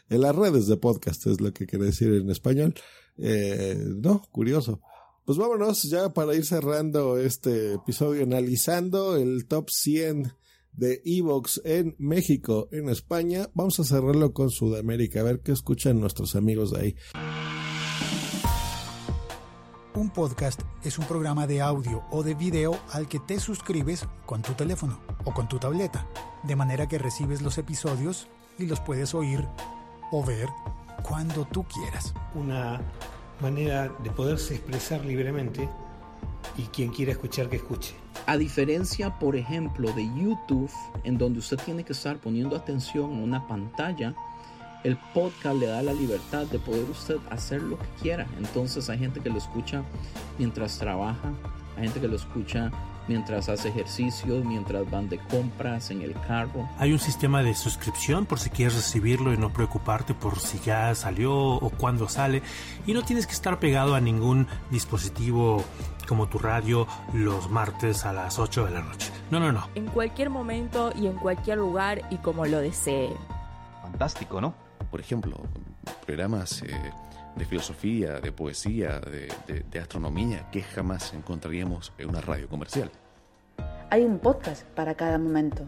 en las redes de podcast es lo que quiere decir en español. Eh, no, curioso. Pues vámonos ya para ir cerrando este episodio analizando el top 100 de Evox en México, en España. Vamos a cerrarlo con Sudamérica, a ver qué escuchan nuestros amigos de ahí. Un podcast es un programa de audio o de video al que te suscribes con tu teléfono o con tu tableta, de manera que recibes los episodios y los puedes oír o ver cuando tú quieras. una manera de poderse expresar libremente y quien quiera escuchar que escuche. A diferencia, por ejemplo, de YouTube, en donde usted tiene que estar poniendo atención a una pantalla, el podcast le da la libertad de poder usted hacer lo que quiera. Entonces hay gente que lo escucha mientras trabaja, hay gente que lo escucha mientras hace ejercicio, mientras van de compras en el carro. Hay un sistema de suscripción por si quieres recibirlo y no preocuparte por si ya salió o cuándo sale. Y no tienes que estar pegado a ningún dispositivo como tu radio los martes a las 8 de la noche. No, no, no. en cualquier momento y en cualquier lugar y como lo desee. Fantástico, ¿no? Por ejemplo, programas eh, de filosofía, de poesía, de, de- de astronomía que jamás encontraríamos en una radio comercial. Hay un podcast para cada momento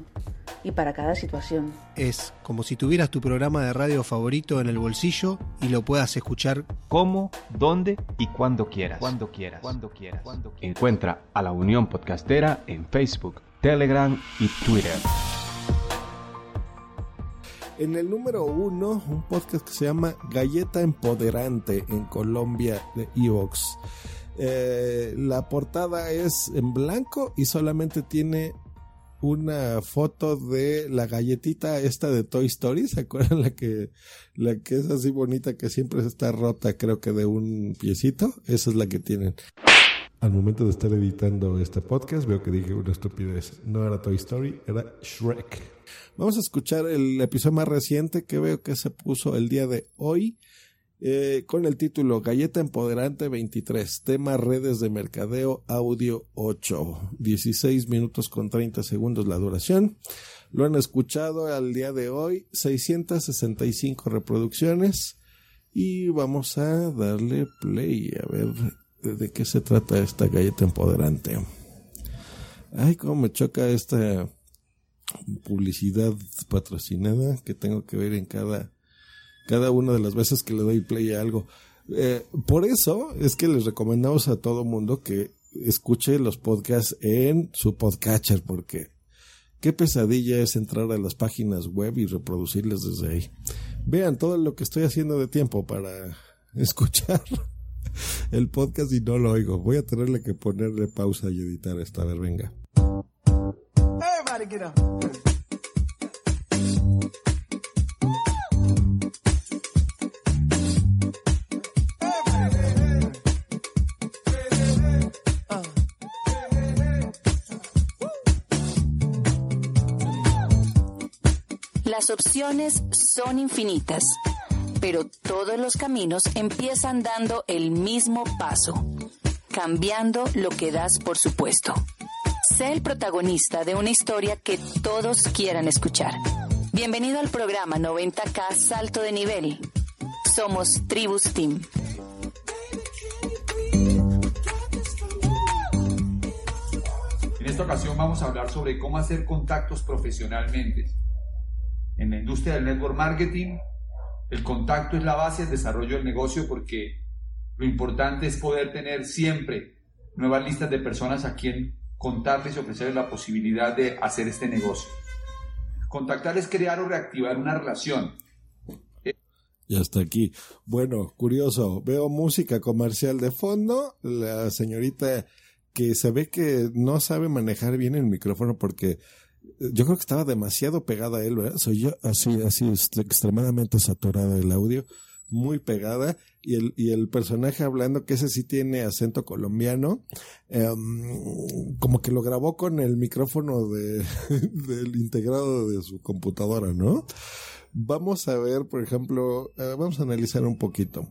y para cada situación. Es como si tuvieras tu programa de radio favorito en el bolsillo y lo puedas escuchar Cómo, dónde y cuando quieras. Cuando quieras. Cuando quieras. Encuentra a la Unión Podcastera en Facebook, Telegram y Twitter. En el número uno, un podcast que se llama Galleta Empoderante en Colombia de Evox. Eh, la portada es en blanco y solamente tiene una foto de la galletita esta de Toy Story, ¿se acuerdan (laughs) la que la que es así bonita que siempre está rota, creo que de un piecito? Esa es la que tienen. Al momento de estar editando este podcast, veo que dije una estupidez. No era Toy Story, era Shrek. Vamos a escuchar el episodio más reciente que veo que se puso el día de hoy eh, con el título Galleta Empoderante 23, tema redes de mercadeo audio 8, 16 minutos con 30 segundos la duración. Lo han escuchado al día de hoy, 665 reproducciones y vamos a darle play a ver de, qué se trata esta galleta empoderante. Ay, cómo me choca esta publicidad patrocinada que tengo que ver en cada cada una de las veces que le doy play a algo. Eh, por eso es que les recomendamos a todo mundo que escuche los podcasts en su podcatcher, porque qué pesadilla es entrar a las páginas web y reproducirles desde ahí. Vean todo lo que estoy haciendo de tiempo para (laughs) escuchar el podcast y no lo oigo. Voy a tenerle que ponerle pausa y editar esto. A venga. Las opciones son infinitas, pero todos los caminos empiezan dando el mismo paso, cambiando lo que das por supuesto. Sé el protagonista de una historia que todos quieran escuchar. Bienvenido al programa 90K Salto de Nivel. Somos Tribus Team. En esta ocasión vamos a hablar sobre cómo hacer contactos profesionalmente. En la industria del network marketing, el contacto es la base del desarrollo del negocio porque lo importante es poder tener siempre nuevas listas de personas a quien contarles y ofrecerles la posibilidad de hacer este negocio. Contactar es crear o reactivar una relación. Y hasta aquí. Bueno, curioso. Veo música comercial de fondo. La señorita que se ve que no sabe manejar bien el micrófono porque yo creo que estaba demasiado pegada a él, ¿verdad? Soy yo así, así extremadamente saturada el audio, muy pegada, y el, y el personaje hablando, que ese sí tiene acento colombiano, em, como que lo grabó con el micrófono de, (laughs) del integrado de su computadora, ¿no? Vamos a ver, por ejemplo, eh, vamos a analizar un poquito.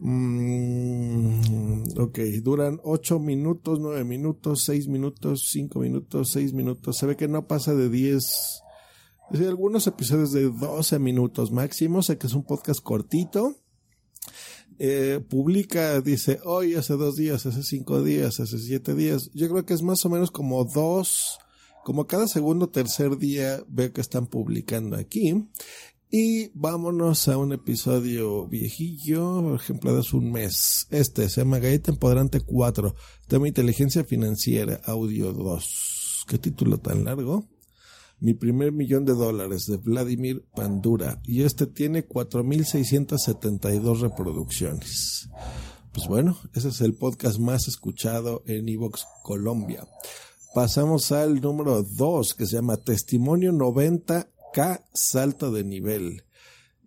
Mm, ok, duran 8 minutos, 9 minutos, 6 minutos, 5 minutos, 6 minutos. Se ve que no pasa de 10. Algunos episodios de 12 minutos máximo. Sé que es un podcast cortito. Eh, publica, dice, hoy hace dos días, hace cinco días, hace siete días. Yo creo que es más o menos como dos, como cada segundo tercer día veo que están publicando aquí. Y vámonos a un episodio viejillo, por ejemplo, de hace un mes. Este se llama Galleta Empoderante 4, tema Inteligencia Financiera, Audio 2. ¿Qué título tan largo? Mi primer millón de dólares de Vladimir Pandura. Y este tiene 4.672 reproducciones. Pues bueno, ese es el podcast más escuchado en Evox Colombia. Pasamos al número 2 que se llama Testimonio 90 K salto de nivel.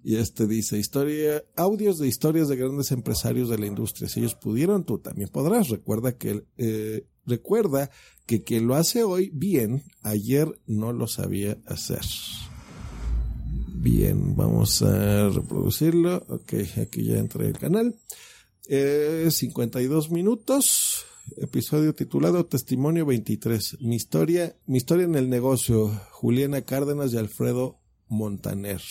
Y este dice, historia, audios de historias de grandes empresarios de la industria. Si ellos pudieron, tú también podrás. Recuerda que, eh, recuerda que quien lo hace hoy bien, ayer no lo sabía hacer. Bien, vamos a reproducirlo. Ok, aquí ya entré el canal. Eh, 52 minutos. Episodio titulado Testimonio 23. Mi historia, mi historia en el negocio. Juliana Cárdenas y Alfredo Montaner.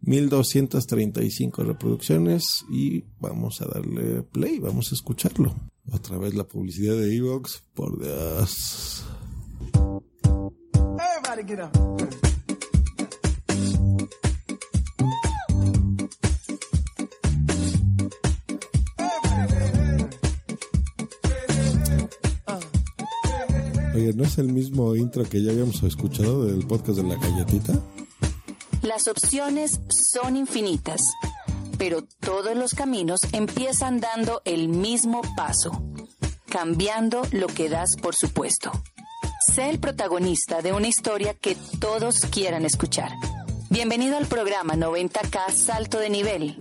1235 reproducciones y vamos a darle play, vamos a escucharlo. Otra vez la publicidad de Evox, por Dios. Everybody get up. Oye, ¿no es el mismo intro que ya habíamos escuchado del podcast de la galletita? Las opciones son infinitas, pero todos los caminos empiezan dando el mismo paso, cambiando lo que das por supuesto. Sé el protagonista de una historia que todos quieran escuchar. Bienvenido al programa 90K Salto de Nivel.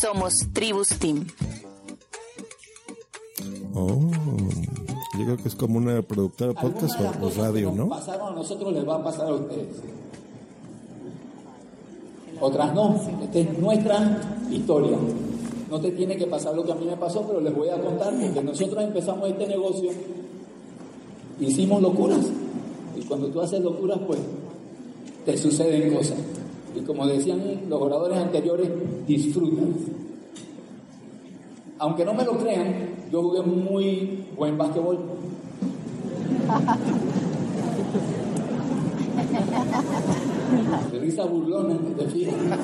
Somos Tribus Team. Oh, yo creo que es como una productora de podcast o, o radio, ¿no? pasaron a nosotros les va a pasar a ustedes. Otras no. Esta es nuestra historia. No te tiene que pasar lo que a mí me pasó, pero les voy a contar porque nosotros empezamos este negocio, hicimos locuras. Y cuando tú haces locuras, pues te suceden cosas. Y como decían los oradores anteriores, disfrutan. Aunque no me lo crean, yo jugué muy buen básquetbol. (laughs) Risa burlona, fiesta.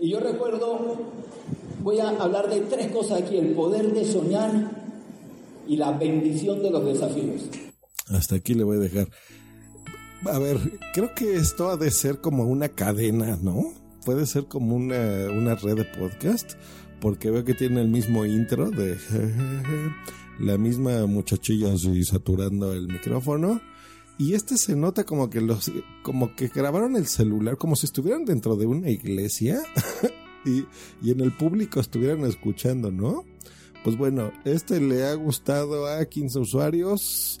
Y yo recuerdo, voy a hablar de tres cosas aquí, el poder de soñar y la bendición de los desafíos. Hasta aquí le voy a dejar. A ver, creo que esto ha de ser como una cadena, ¿no? Puede ser como una, una red de podcast, porque veo que tiene el mismo intro de (laughs) la misma muchachilla así saturando el micrófono. Y este se nota como que los, como que grabaron el celular, como si estuvieran dentro de una iglesia (laughs) y, y en el público estuvieran escuchando, ¿no? Pues bueno, este le ha gustado a 15 usuarios.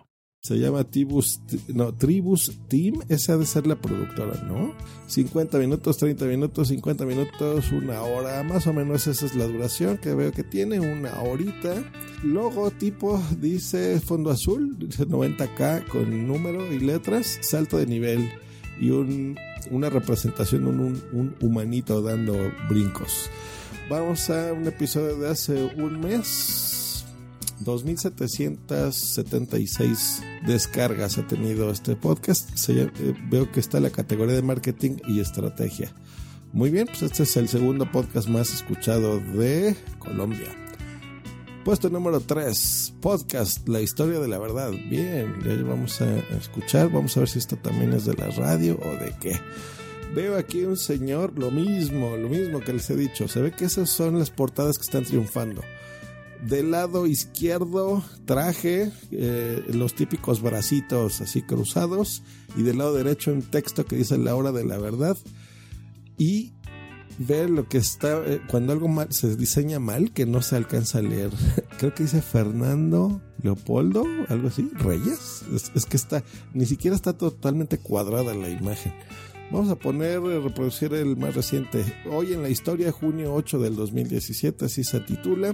Se llama Tribus, no, Tribus Team. Esa ha de ser la productora, ¿no? 50 minutos, 30 minutos, 50 minutos, una hora. Más o menos esa es la duración que veo que tiene, una horita. Logotipo dice fondo azul, dice 90K con número y letras, salto de nivel y un, una representación, un, un, un humanito dando brincos. Vamos a un episodio de hace un mes. 2776 descargas ha tenido este podcast. Eh, veo que está en la categoría de marketing y estrategia. Muy bien, pues este es el segundo podcast más escuchado de Colombia. Puesto número 3, podcast, la historia de la verdad. Bien, ya vamos a escuchar, vamos a ver si esto también es de la radio o de qué. Veo aquí un señor, lo mismo, lo mismo que les he dicho. Se ve que esas son las portadas que están triunfando. Del lado izquierdo, traje, eh, los típicos bracitos así cruzados. Y del lado derecho, un texto que dice la hora de la verdad. Y ver lo que está, eh, cuando algo mal, se diseña mal, que no se alcanza a leer. (laughs) Creo que dice Fernando Leopoldo, algo así, Reyes. Es, es que está, ni siquiera está totalmente cuadrada la imagen. Vamos a poner, eh, reproducir el más reciente. Hoy en la historia, junio 8 del 2017, así se titula.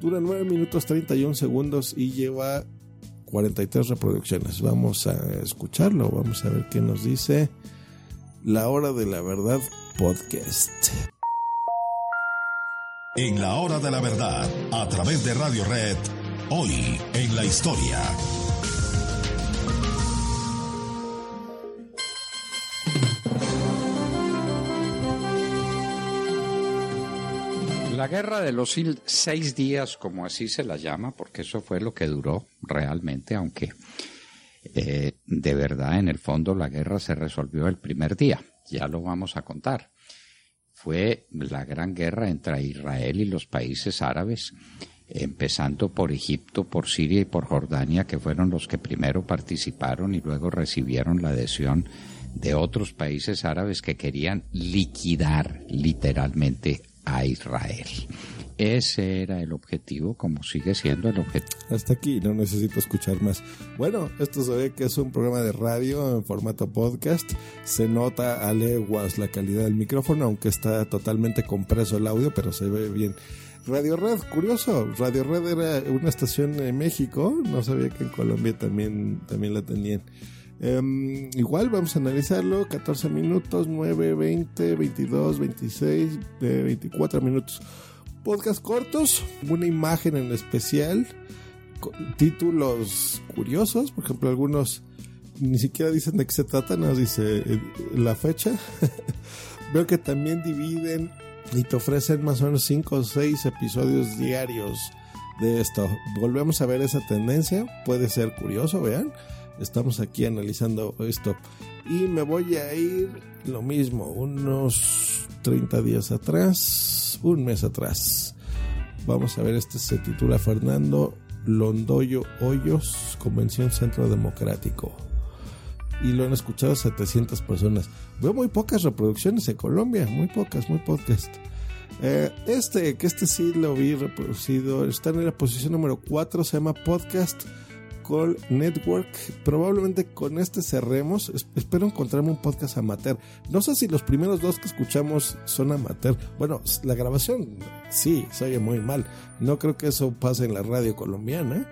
Dura 9 minutos 31 segundos y lleva 43 reproducciones. Vamos a escucharlo, vamos a ver qué nos dice La Hora de la Verdad podcast. En la hora de la verdad, a través de Radio Red, hoy en la historia. La guerra de los seis días, como así se la llama, porque eso fue lo que duró realmente, aunque eh, de verdad en el fondo la guerra se resolvió el primer día, ya lo vamos a contar. Fue la gran guerra entre Israel y los países árabes, empezando por Egipto, por Siria y por Jordania, que fueron los que primero participaron y luego recibieron la adhesión de otros países árabes que querían liquidar literalmente a Israel. Ese era el objetivo, como sigue siendo el objetivo. Hasta aquí, no necesito escuchar más. Bueno, esto se ve que es un programa de radio en formato podcast. Se nota a leguas la calidad del micrófono, aunque está totalmente compreso el audio, pero se ve bien. Radio Red, curioso, Radio Red era una estación en México, no sabía que en Colombia también, también la tenían. Um, igual vamos a analizarlo, 14 minutos, 9, 20, 22, 26, 24 minutos. Podcast cortos, una imagen en especial, títulos curiosos, por ejemplo, algunos ni siquiera dicen de qué se trata, nos dice eh, la fecha. (laughs) Veo que también dividen y te ofrecen más o menos 5 o 6 episodios diarios de esto. Volvemos a ver esa tendencia, puede ser curioso, vean estamos aquí analizando esto. Y me voy a ir lo mismo, unos 30 días atrás, un mes atrás. Vamos a ver, este se titula Fernando Londoyo Hoyos, Convención Centro Democrático. Y lo han escuchado 700 personas. Veo muy pocas reproducciones en Colombia, muy pocas, muy pocas. Eh, este, que este sí lo vi reproducido, está en la posición número 4, se llama Podcast Network. Probablemente con este cerremos. Espero encontrarme un podcast amateur. No sé si los primeros dos que escuchamos son amateur. Bueno, la grabación sí, se oye muy mal. No creo que eso pase en la radio colombiana.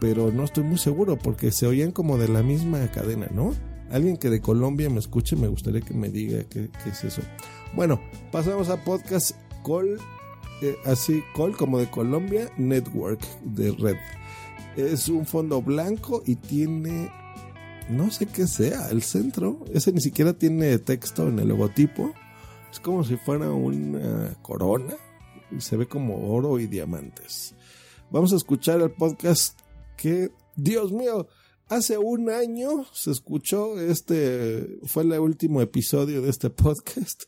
Pero no estoy muy seguro porque se oían como de la misma cadena, ¿no? Alguien que de Colombia me escuche, me gustaría que me diga qué, es eso. Bueno, pasamos a podcast Call, eh, así, Call como de Colombia Network de Red. Es un fondo blanco y tiene, no sé qué sea, el centro. Ese ni siquiera tiene texto en el logotipo. Es como si fuera una corona y se ve como oro y diamantes. Vamos a escuchar el podcast que Dios mío, hace un año se escuchó este, fue el último episodio de este podcast,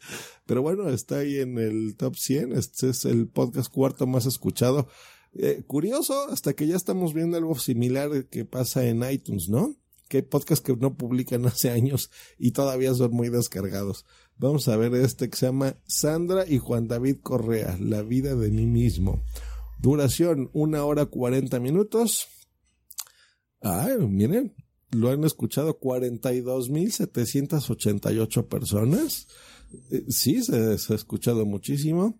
pero bueno, está ahí en el top 100, este es el podcast cuarto más escuchado. Eh, curioso, hasta que ya estamos viendo algo similar que pasa en iTunes, ¿no? Que hay podcasts que no publican (laughs) hace años y todavía son muy descargados. Vamos a ver este que se llama Sandra y Juan David Correa, La vida de mí mismo. Duración, una hora cuarenta minutos. Ay, miren, lo han escuchado 42.788 personas. Eh, sí, se, se, ha escuchado muchísimo.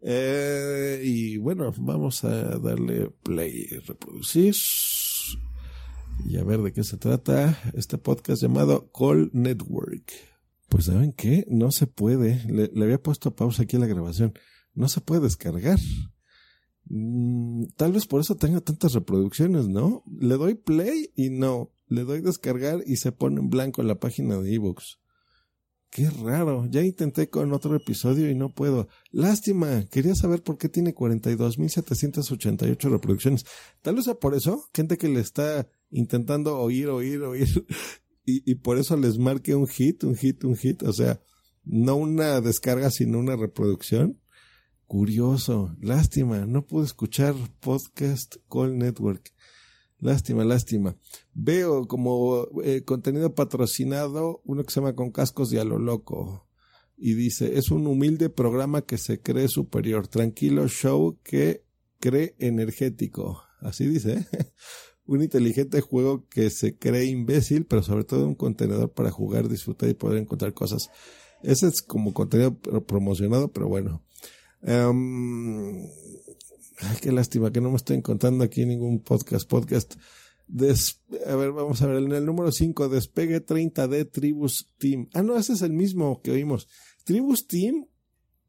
Eh, y bueno, vamos a darle play, reproducir y a ver de qué se trata este podcast llamado Call Network. Pues saben qué, no se puede, le, había puesto pausa aquí en la grabación, no se puede descargar. Mm, tal vez por eso tenga tantas reproducciones, ¿no? Le doy play y no, le doy descargar y se pone en blanco la página de ebooks. Qué raro, ya intenté con otro episodio y no puedo. Lástima, quería saber por qué tiene 42.788 reproducciones. Tal vez sea por eso, gente que le está intentando oír, oír, oír, (laughs) y, y por eso les marque un hit, un hit, un hit, o sea, no una descarga, sino una reproducción. Curioso, lástima, no pude escuchar podcast Call Network. Lástima, lástima. Veo como eh, contenido patrocinado uno que se llama Con Cascos y a lo Loco. Y dice, es un humilde programa que se cree superior. Tranquilo show que cree energético. Así dice. ¿eh? (laughs) un inteligente juego que se cree imbécil, pero sobre todo un contenedor para jugar, disfrutar y poder encontrar cosas. Ese es como contenido promocionado, pero bueno. Um, Ay, qué lástima que no me estoy encontrando aquí ningún podcast. Podcast. A ver, vamos a ver. En el número 5, Despegue 30D Tribus Team. Ah, no, ese es el mismo que oímos. Tribus Team.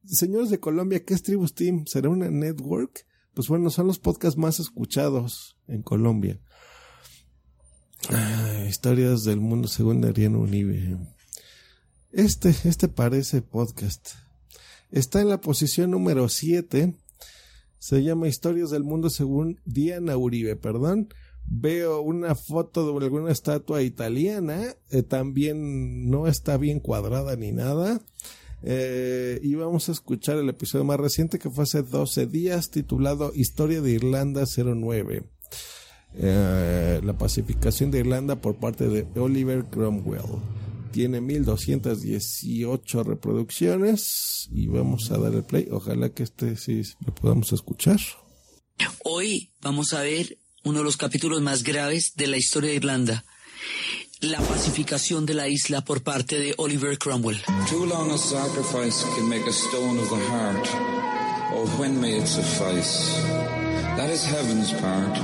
Señores de Colombia, ¿qué es Tribus Team? ¿Será una network? Pues bueno, son los podcasts más escuchados en Colombia. Historias del mundo según Ariano Unive. Este, este parece podcast. Está en la posición número 7 se llama Historias del Mundo según Diana Uribe, perdón. Veo una foto de alguna estatua italiana, eh, también no está bien cuadrada ni nada. Eh, y vamos a escuchar el episodio más reciente que fue hace 12 días titulado Historia de Irlanda 09. Eh, la pacificación de Irlanda por parte de Oliver Cromwell tiene 1218 reproducciones y vamos a dar el play. Ojalá que este sí lo podamos escuchar. Hoy vamos a ver uno de los capítulos más graves de la historia de Irlanda. La pacificación de la isla por parte de Oliver Cromwell. Too long a sacrifice can make a stone of the heart. Oh, when may it suffice? That is heaven's part,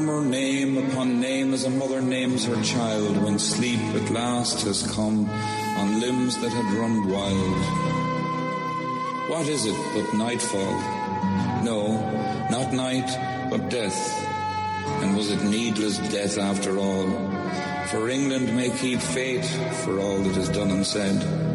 murmur name upon name as a mother names her child when sleep at last has come on limbs that had run wild. What is it but nightfall? No, not night, but death. And was it needless death after all? For England may keep fate for all that is done and said.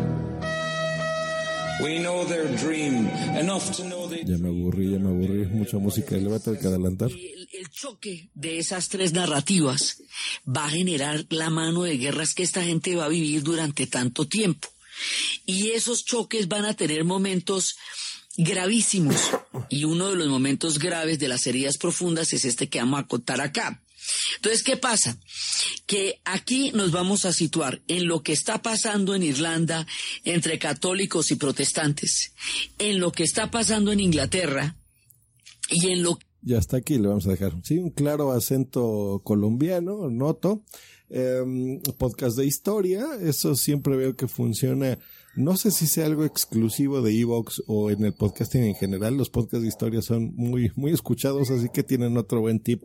Ya me aburrí, ya me aburrí. Mucha música, le va a tener que adelantar. El, el choque de esas tres narrativas va a generar la mano de guerras que esta gente va a vivir durante tanto tiempo. Y esos choques van a tener momentos gravísimos. Y uno de los momentos graves de las heridas profundas es este que vamos a contar acá. Entonces, ¿qué pasa? Que aquí nos vamos a situar en lo que está pasando en Irlanda entre católicos y protestantes, en lo que está pasando en Inglaterra y en lo Ya está aquí, le vamos a dejar. Sí, un claro acento colombiano, noto. Eh, podcast de historia, eso siempre veo que funciona. No sé si sea algo exclusivo de Evox o en el podcasting en general. Los podcasts de historia son muy, muy escuchados, así que tienen otro buen tip.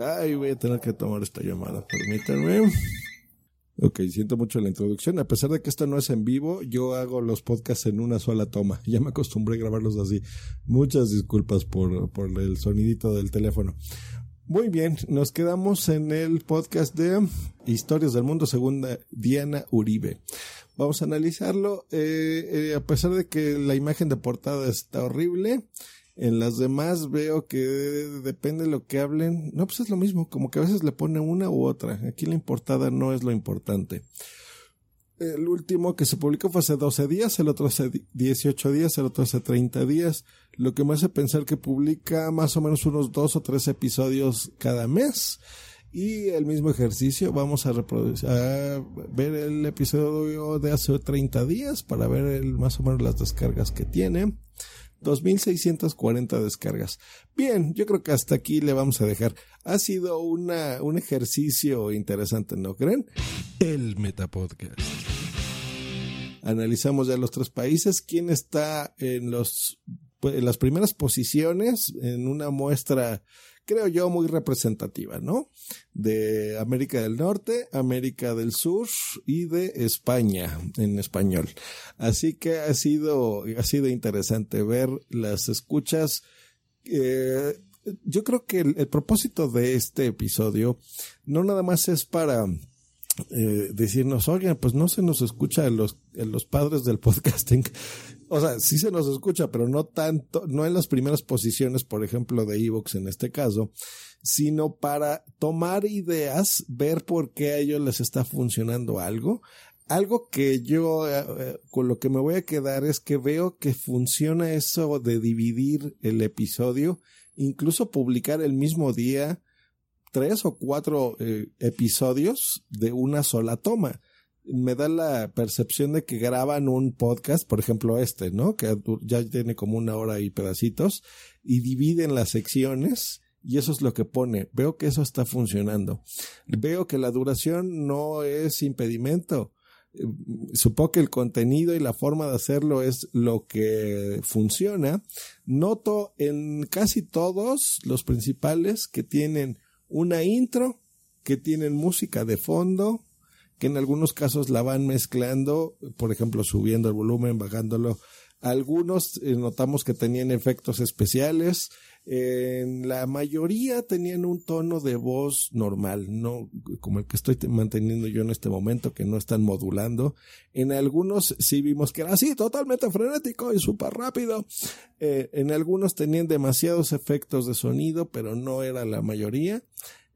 Ay, voy a tener que tomar esta llamada, permítanme. Ok, siento mucho la introducción. A pesar de que esto no es en vivo, yo hago los podcasts en una sola toma. (laughs) Ya me acostumbré a grabarlos así. Muchas disculpas por, por el sonidito del teléfono. Muy bien, nos quedamos en el podcast de Historias del Mundo según Diana Uribe. Vamos a analizarlo. Eh, eh, a pesar de que la imagen de portada está horrible, En las demás veo que depende de lo que hablen. No, pues es lo mismo, como que a veces le pone una u otra. Aquí la importada no es lo importante. El último que se publicó fue hace 12 días, el otro hace 18 días, el otro hace 30 días. Lo que me hace pensar que publica más o menos unos dos o tres episodios cada mes. Y el mismo ejercicio, vamos a, reproducir, a ver el episodio de hace 30 días para ver el, más o menos las descargas que tiene. 2.640 descargas. Bien, yo creo que hasta aquí le vamos a dejar. Ha sido una, un ejercicio interesante, ¿no creen? El Metapodcast. Analizamos ya los tres países. ¿Quién está en, los, en las primeras posiciones en una muestra creo yo, muy representativa, ¿no? De América del Norte, América del Sur y de España en español. Así que ha sido, ha sido interesante ver las escuchas. Eh, yo creo que el, propósito de este episodio no nada más es para eh, decirnos, oigan, pues no se nos escucha a los, los padres del podcasting, o sea, sí se nos escucha, pero no tanto, no en las primeras posiciones, por ejemplo, de Evox en este caso, sino para tomar ideas, ver por qué a ellos les está funcionando algo. Algo que yo, eh, eh, con lo que me voy a quedar es que veo que funciona eso de dividir el episodio, incluso publicar el mismo día tres o cuatro eh, episodios de una sola toma me da la percepción de que graban un podcast, por ejemplo este, ¿no? Que ya tiene como una hora y pedacitos, y dividen las secciones, y eso es lo que pone. Veo que eso está funcionando. Veo que la duración no es impedimento. Supongo que el contenido y la forma de hacerlo es lo que funciona. Noto en casi todos los principales que tienen una intro, que tienen música de fondo, que en algunos casos la van mezclando, por ejemplo, subiendo el volumen, bajándolo. Algunos eh, notamos que tenían efectos especiales. En la mayoría tenían un tono de voz normal, no como el que estoy manteniendo yo en este momento, que no están modulando. En algunos sí vimos que era así, totalmente frenético y súper rápido. Eh, en algunos tenían demasiados efectos de sonido, pero no era la mayoría.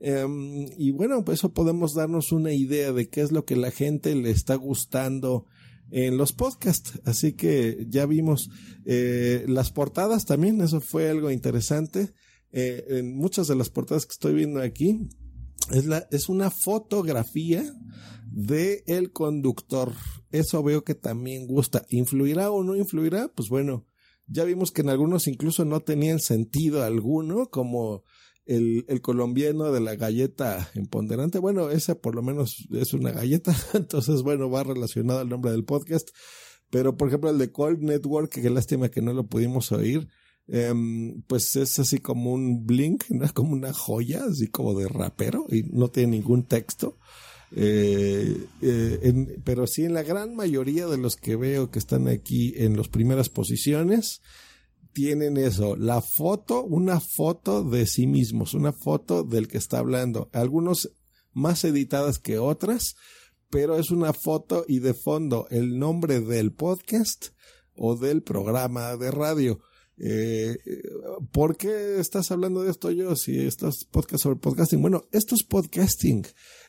Em, y bueno, pues eso podemos darnos una idea de qué es lo que la gente le está gustando en los podcasts. Así que ya vimos eh, las portadas también, eso fue algo interesante. Eh, en muchas de las portadas que estoy viendo aquí es, la, es una fotografía de el conductor. Eso veo que también gusta. ¿Influirá o no influirá? Pues bueno, ya vimos que en algunos incluso no tenían sentido alguno, como el, el, colombiano de la galleta empoderante. Bueno, esa por lo menos es una galleta, (laughs) entonces bueno, va relacionado al nombre del podcast. Pero por ejemplo el de Cold Network, que lástima que no lo pudimos oír, em, pues es así como un blink, (laughs) como una joya, así como de rapero y no tiene ningún texto. Eh, eh, pero sí en la gran mayoría de los que veo que están aquí en las primeras posiciones, tienen eso, la foto, una foto de sí mismos, una foto del que está hablando. Algunos más editadas que otras, pero es una foto y de fondo el nombre del podcast o del programa de radio. Eh, ¿Por qué estás hablando de esto yo si estás podcast sobre podcasting? Bueno, esto es podcasting.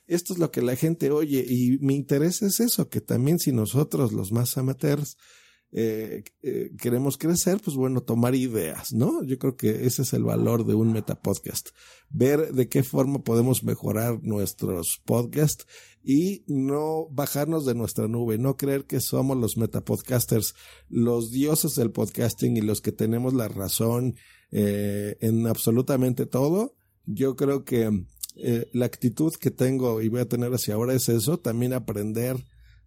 Esto es lo que la gente oye y mi interés es eso, que también si nosotros los más amateurs eh, eh, queremos crecer, pues bueno, tomar ideas, ¿no? Yo creo que ese es el valor de un metapodcast. Ver de qué forma podemos mejorar nuestros podcasts y no bajarnos de nuestra nube, no creer que somos los metapodcasters, los dioses del podcasting y los que tenemos la razón eh, en absolutamente todo. Yo creo que la actitud que tengo y voy a tener hacia ahora es eso, también aprender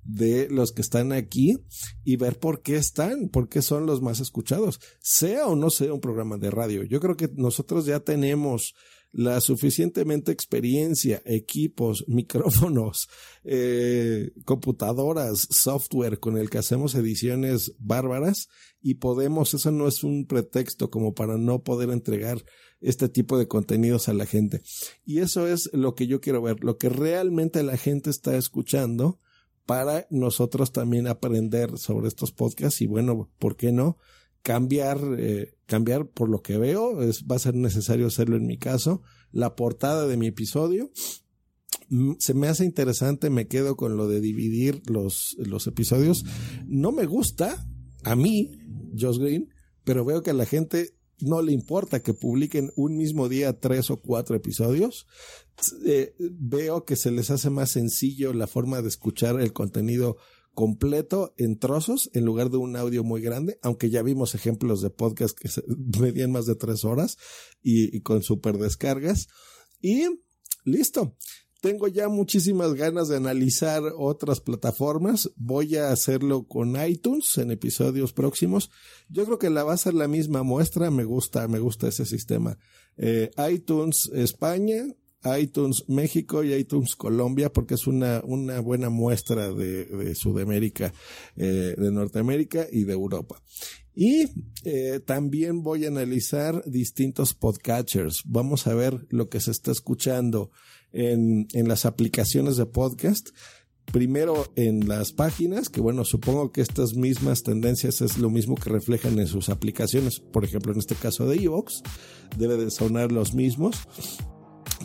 de los que están aquí y ver por qué están, por qué son los más escuchados, sea o no sea un programa de radio. Yo creo que nosotros ya tenemos la suficientemente experiencia, equipos, (laughs) micrófonos, eh, computadoras, software con el que hacemos ediciones bárbaras y podemos, eso no es un pretexto como para no poder entregar este tipo de contenidos a la gente. Y eso es lo que yo quiero ver, lo que realmente la gente está escuchando para nosotros también aprender sobre estos podcasts y bueno, ¿por qué no? cambiar, eh, cambiar por lo que veo, es, va a ser necesario hacerlo en mi caso, la portada de mi episodio. Mm, Se me hace interesante, me quedo con lo de dividir los, los episodios. No me gusta, a mí, Josh Green, pero veo que la gente no le importa que publiquen un mismo día tres o cuatro episodios. Eh, veo que se les hace más sencillo la forma de escuchar el contenido completo en trozos en lugar de un audio muy grande, aunque ya vimos ejemplos de podcast que (laughs) medían más de tres horas y, y con super descargas. Y listo. Tengo ya muchísimas ganas de analizar otras plataformas. Voy a hacerlo con iTunes en episodios próximos. Yo creo que la va a ser la misma muestra. Me gusta, me gusta ese sistema. Eh, iTunes España, iTunes México y iTunes Colombia, porque es una, una buena muestra de, Sudamérica, eh, de Norteamérica y de Europa. Y eh, también voy a analizar distintos podcatchers. Vamos a ver lo que se está escuchando en, en las aplicaciones de podcast. Primero en las páginas, que bueno, supongo que estas mismas tendencias es lo mismo que reflejan en sus aplicaciones. Por ejemplo, en este caso de Evox, debe de sonar los mismos.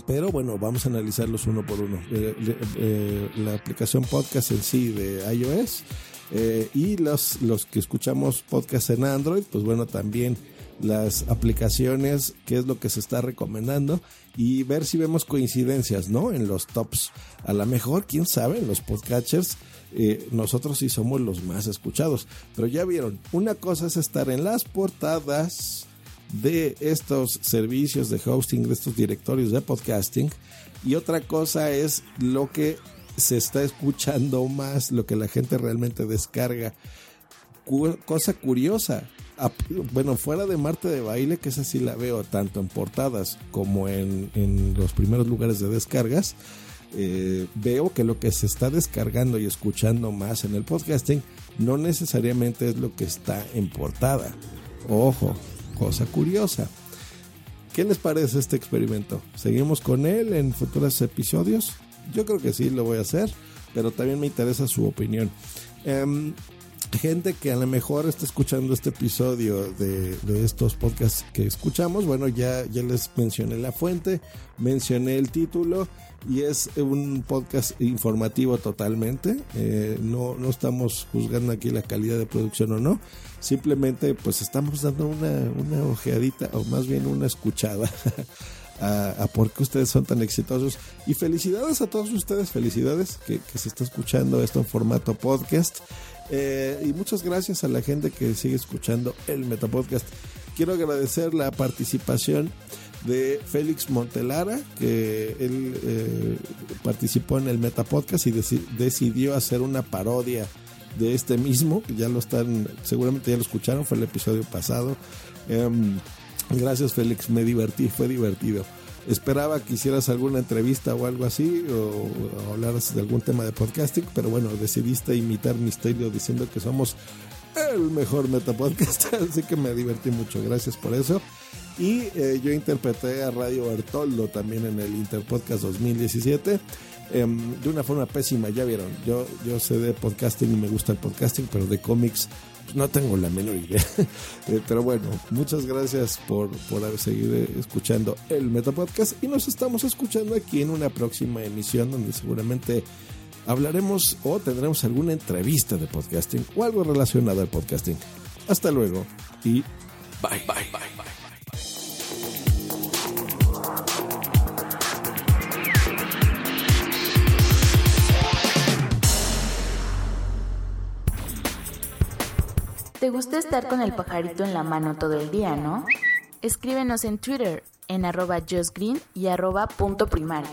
Pero bueno, vamos a analizarlos uno por uno. Eh, eh, la aplicación podcast en sí de iOS eh, y los, los que escuchamos podcast en Android, pues bueno, también las aplicaciones, qué es lo que se está recomendando y ver si vemos coincidencias, ¿no? En los tops. A lo mejor, quién sabe, los podcatchers, eh, nosotros sí somos los más escuchados. Pero ya vieron, una cosa es estar en las portadas de estos servicios de hosting, de estos directorios de podcasting, y otra cosa es lo que se está escuchando más, lo que la gente realmente descarga. Cosa curiosa, bueno, fuera de Marte de Baile, que esa sí la veo tanto en portadas como en, en los primeros lugares de descargas, eh, veo que lo que se está descargando y escuchando más en el podcasting no necesariamente es lo que está en portada. Ojo, cosa curiosa. ¿Qué les parece este experimento? ¿Seguimos con él en futuros episodios? Yo creo que sí, lo voy a hacer, pero también me interesa su opinión. Um, gente que a lo mejor está escuchando este episodio de, estos podcasts que escuchamos, bueno, ya, ya les mencioné la fuente, mencioné el título y es un podcast informativo totalmente. Eh, no, no estamos juzgando aquí la calidad de producción o no, simplemente pues estamos dando una, una ojeadita o más bien una escuchada. (laughs) A, por qué ustedes son tan exitosos. Y felicidades a todos ustedes, felicidades que se está escuchando esto en formato podcast. Eh, y muchas gracias a la gente que sigue escuchando el Metapodcast. Quiero agradecer la participación de Félix Montelara, que él eh, participó en el Metapodcast y deci decidió hacer una parodia de este mismo, que ya lo están, seguramente ya lo escucharon, fue el episodio pasado. Eh, gracias Félix, me divertí, fue divertido esperaba que hicieras alguna entrevista o algo así, o, hablaras de algún tema de podcasting, pero bueno, decidiste imitar mi estilo diciendo que somos el mejor metapodcast, (laughs) así que me divertí mucho, gracias por eso. Y eh, yo interpreté a Radio Bertoldo también en el Interpodcast 2017. Eh, de una forma pésima, ya vieron. Yo, yo sé de podcasting y me gusta el podcasting, pero de cómics no tengo la menor idea. (laughs) eh, pero bueno, muchas gracias por, por seguir escuchando el Metapodcast y nos estamos escuchando aquí en una próxima emisión donde seguramente hablaremos o tendremos alguna entrevista de podcasting o algo relacionado al podcasting. Hasta luego y bye, bye, bye. ¿Te gusta estar con el pajarito en la mano todo el día, no? Escríbenos en Twitter en arroba justgreen y arroba punto primario.